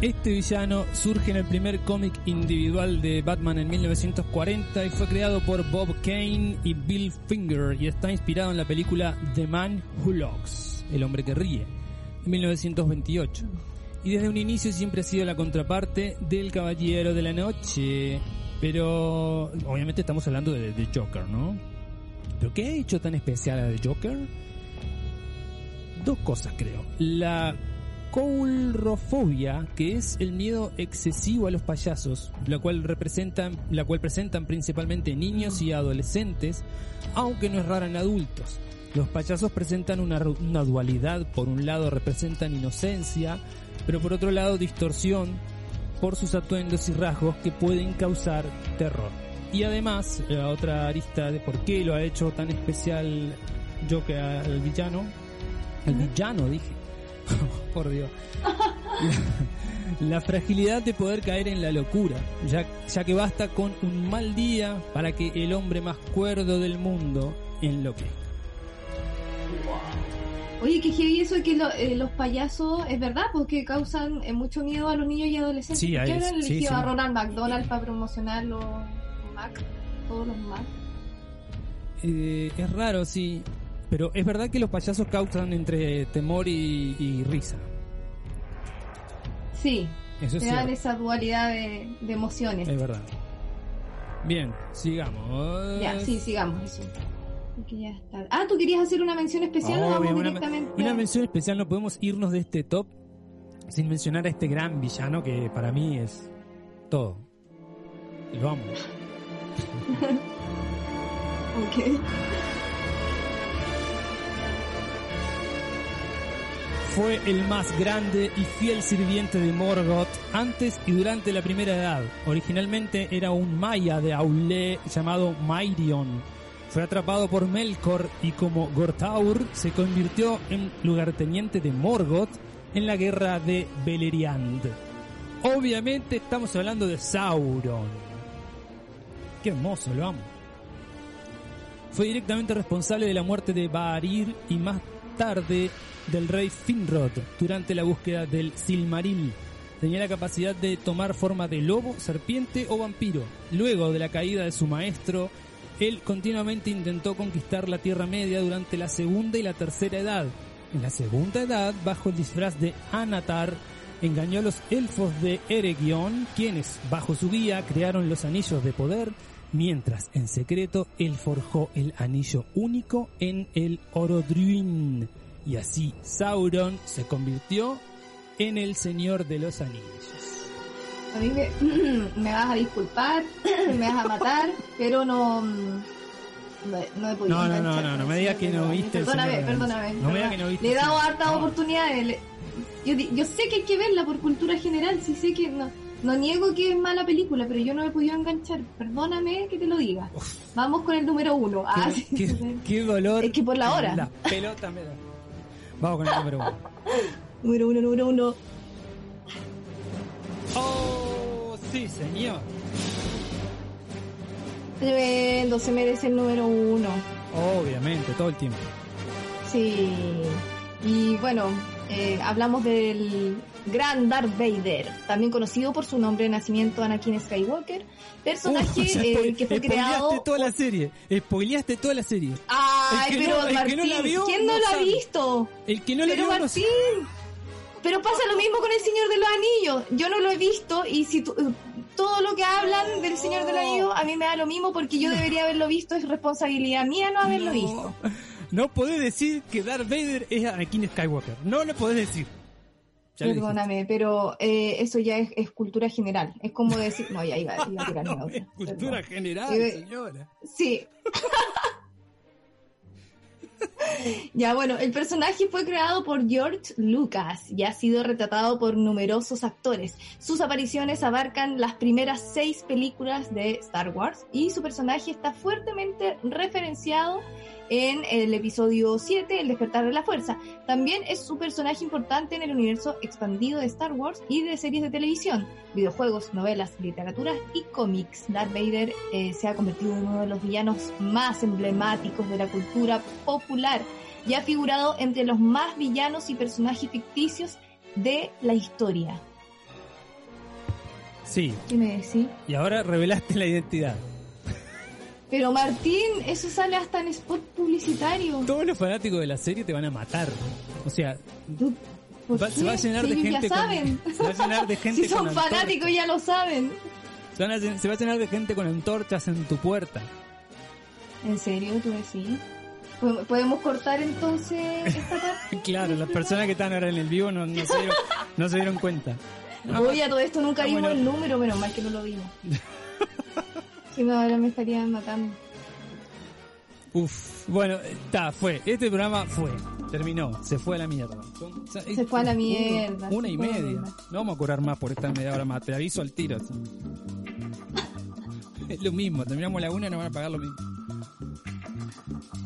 [SPEAKER 5] Este villano surge en el primer cómic individual de Batman en 1940 y fue creado por Bob Kane y Bill Finger y está inspirado en la película The Man Who Laughs, el hombre que ríe. en 1928. Y desde un inicio siempre ha sido la contraparte del Caballero de la Noche. Pero obviamente estamos hablando de The Joker, ¿no? ¿Pero qué ha hecho tan especial a The Joker? Dos cosas creo. La coulrofobia, que es el miedo excesivo a los payasos, la cual representan, la cual presentan principalmente niños y adolescentes, aunque no es rara en adultos. Los payasos presentan una, una dualidad, por un lado representan inocencia, pero por otro lado distorsión por sus atuendos y rasgos que pueden causar terror. Y además, la otra arista de por qué lo ha hecho tan especial Joker al villano, el villano dije, por Dios, la, la fragilidad de poder caer en la locura, ya, ya que basta con un mal día para que el hombre más cuerdo del mundo enloquezca.
[SPEAKER 6] Oye, que heavy eso de que lo- eh, los payasos, es verdad, porque causan eh, mucho miedo a los niños y adolescentes.
[SPEAKER 5] Sí,
[SPEAKER 6] ¿Por qué habrán
[SPEAKER 5] sí,
[SPEAKER 6] elegido
[SPEAKER 5] sí.
[SPEAKER 6] a Ronald McDonald para promocionar los Mac? Todos los Mac.
[SPEAKER 5] Eh, es raro, sí, pero es verdad que los payasos causan entre temor y, y risa.
[SPEAKER 6] Sí,
[SPEAKER 5] Eso es
[SPEAKER 6] te dan
[SPEAKER 5] cierto.
[SPEAKER 6] esa dualidad de, de emociones.
[SPEAKER 5] Es verdad. Bien, sigamos.
[SPEAKER 6] Ya, sí, sigamos eso. Ah, ¿tú querías hacer una mención especial o vamos
[SPEAKER 5] una,
[SPEAKER 6] directamente?
[SPEAKER 5] una mención especial, no podemos irnos de este top sin mencionar a este gran villano que para mí es todo. Lo amo.
[SPEAKER 6] Ok.
[SPEAKER 5] Fue el más grande y fiel sirviente de Morgoth antes y durante la primera edad. Originalmente era un maya de Aulé llamado Mairion. Fue atrapado por Melkor y como Gortaur se convirtió en lugarteniente de Morgoth en la guerra de Beleriand. Obviamente estamos hablando de Sauron. Qué hermoso, lo amo. Fue directamente responsable de la muerte de Baarir y más tarde del rey Finrod durante la búsqueda del Silmaril. Tenía la capacidad de tomar forma de lobo, serpiente o vampiro. Luego de la caída de su maestro, él continuamente intentó conquistar la Tierra Media durante la segunda y la tercera edad. En la segunda edad, bajo el disfraz de Anatar, engañó a los elfos de Eregion, quienes, bajo su guía, crearon los anillos de poder, mientras en secreto él forjó el anillo único en el Orodruin. Y así Sauron se convirtió en el Señor de los Anillos.
[SPEAKER 6] A mí me, me vas a disculpar, me vas a matar, pero no. No, no he podido
[SPEAKER 5] No, no, no, no, no me digas que no viste.
[SPEAKER 6] Perdóname, perdóname.
[SPEAKER 5] No me digas que no viste
[SPEAKER 6] Le he dado hartas oportunidades. Yo, yo sé que hay que verla por cultura general, sí sé que no. No niego que es mala película, pero yo no me he podido enganchar. Perdóname que te lo diga. Vamos con el número uno. Ah, sí,
[SPEAKER 5] qué,
[SPEAKER 6] sí,
[SPEAKER 5] qué-
[SPEAKER 6] sí.
[SPEAKER 5] qué dolor.
[SPEAKER 6] Es que por la hora.
[SPEAKER 5] La pelota me da. Vamos con el número uno.
[SPEAKER 6] Número uno, número uno.
[SPEAKER 5] Oh, sí, señor.
[SPEAKER 6] Tremendo, se merece el número uno.
[SPEAKER 5] Obviamente, todo el tiempo.
[SPEAKER 6] Sí. Y bueno, eh, hablamos del gran Darth Vader, también conocido por su nombre de nacimiento Anakin Skywalker, personaje eh, que fue creado...
[SPEAKER 5] toda la serie. Spoileaste toda la serie.
[SPEAKER 6] Ay, pero
[SPEAKER 5] no-
[SPEAKER 6] Martín,
[SPEAKER 5] no la vio,
[SPEAKER 6] ¿quién no,
[SPEAKER 5] no
[SPEAKER 6] lo ha visto?
[SPEAKER 5] El que no le
[SPEAKER 6] pero
[SPEAKER 5] vio
[SPEAKER 6] Martín, pero pasa lo mismo con el Señor de los Anillos. Yo no lo he visto y si tú- todo lo que hablan del Señor de los Anillos a mí me da lo mismo porque yo debería haberlo visto, es responsabilidad mía no haberlo visto.
[SPEAKER 5] no podés decir que Darth Vader es Anakin Skywalker. No lo podés decir.
[SPEAKER 6] Perdóname, pero eh, eso ya es, es cultura general. Es como decir. No, ya iba, iba a tirarme
[SPEAKER 5] No,
[SPEAKER 6] otra.
[SPEAKER 5] es cultura
[SPEAKER 6] Perdón.
[SPEAKER 5] general,
[SPEAKER 6] Eh,
[SPEAKER 5] señora.
[SPEAKER 6] Sí. ya, bueno, el personaje fue creado por George Lucas y ha sido retratado por numerosos actores. Sus apariciones abarcan las primeras seis películas de Star Wars y su personaje está fuertemente referenciado en el episodio 7, El despertar de la fuerza. También es su personaje importante en el universo expandido de Star Wars y de series de televisión, videojuegos, novelas, literatura y cómics. Darth Vader eh, se ha convertido en uno de los villanos más emblemáticos de la cultura popular y ha figurado entre los más villanos y personajes ficticios de la historia.
[SPEAKER 5] Sí,
[SPEAKER 6] ¿Qué me decís?
[SPEAKER 5] y ahora revelaste la identidad.
[SPEAKER 6] Pero Martín, eso sale hasta en spot publicitario.
[SPEAKER 5] Todos los fanáticos de la serie te van a matar. O sea,
[SPEAKER 6] Tú- ¿Por
[SPEAKER 5] Va- se va a llenar
[SPEAKER 6] Si
[SPEAKER 5] de gente
[SPEAKER 6] ya
[SPEAKER 5] con-
[SPEAKER 6] saben.
[SPEAKER 5] se va a llenar de gente
[SPEAKER 6] si son
[SPEAKER 5] con
[SPEAKER 6] fanáticos ya lo saben.
[SPEAKER 5] Se, van a llen- se va a llenar de gente con antorchas en tu puerta.
[SPEAKER 6] ¿En serio? ¿Tú decís? ¿Podemos- ¿Podemos cortar entonces esta parte?
[SPEAKER 5] Claro, las personas que están ahora en el vivo no, no se, dieron, no se dieron cuenta. No,
[SPEAKER 6] Oye, a todo esto nunca
[SPEAKER 5] Ah,
[SPEAKER 6] vimos
[SPEAKER 5] bueno.
[SPEAKER 6] el número, menos mal que no lo vimos. Si no, ahora me estarían matando.
[SPEAKER 5] Uf, bueno, está, fue. Este programa fue. Terminó, se fue a la mierda. Son- o sea,
[SPEAKER 6] Se fue a la mierda,
[SPEAKER 5] Una
[SPEAKER 6] se
[SPEAKER 5] y media. No vamos a cobrar más por esta media hora más, te aviso al tiro. Es lo mismo, terminamos la una y nos van a pagar lo mismo.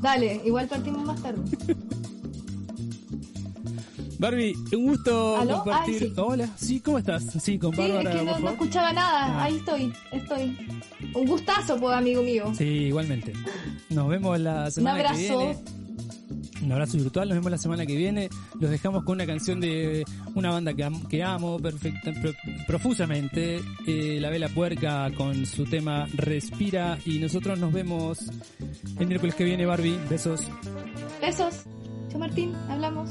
[SPEAKER 6] Dale, igual partimos más tarde.
[SPEAKER 5] Barbie, un gusto
[SPEAKER 6] ¿Aló?
[SPEAKER 5] compartir.
[SPEAKER 6] Ay, sí.
[SPEAKER 5] Hola, sí, ¿cómo estás? Sí, con
[SPEAKER 6] Sí,
[SPEAKER 5] Bárbara,
[SPEAKER 6] es que no, escuchaba nada.
[SPEAKER 5] Ah.
[SPEAKER 6] Ahí estoy, estoy. Un gustazo, pues, amigo mío.
[SPEAKER 5] Sí, igualmente. Nos vemos la
[SPEAKER 6] Un
[SPEAKER 5] semana que
[SPEAKER 6] abrazo.
[SPEAKER 5] viene. Un abrazo virtual, nos vemos la semana que viene. Los dejamos con una canción de una banda que, am- que amo perfecta, pro- profusamente, eh, La Vela Puerca con su tema Respira. Y nosotros nos vemos el miércoles que viene, Barbie. Besos.
[SPEAKER 6] Besos. Chao, Martín. Hablamos.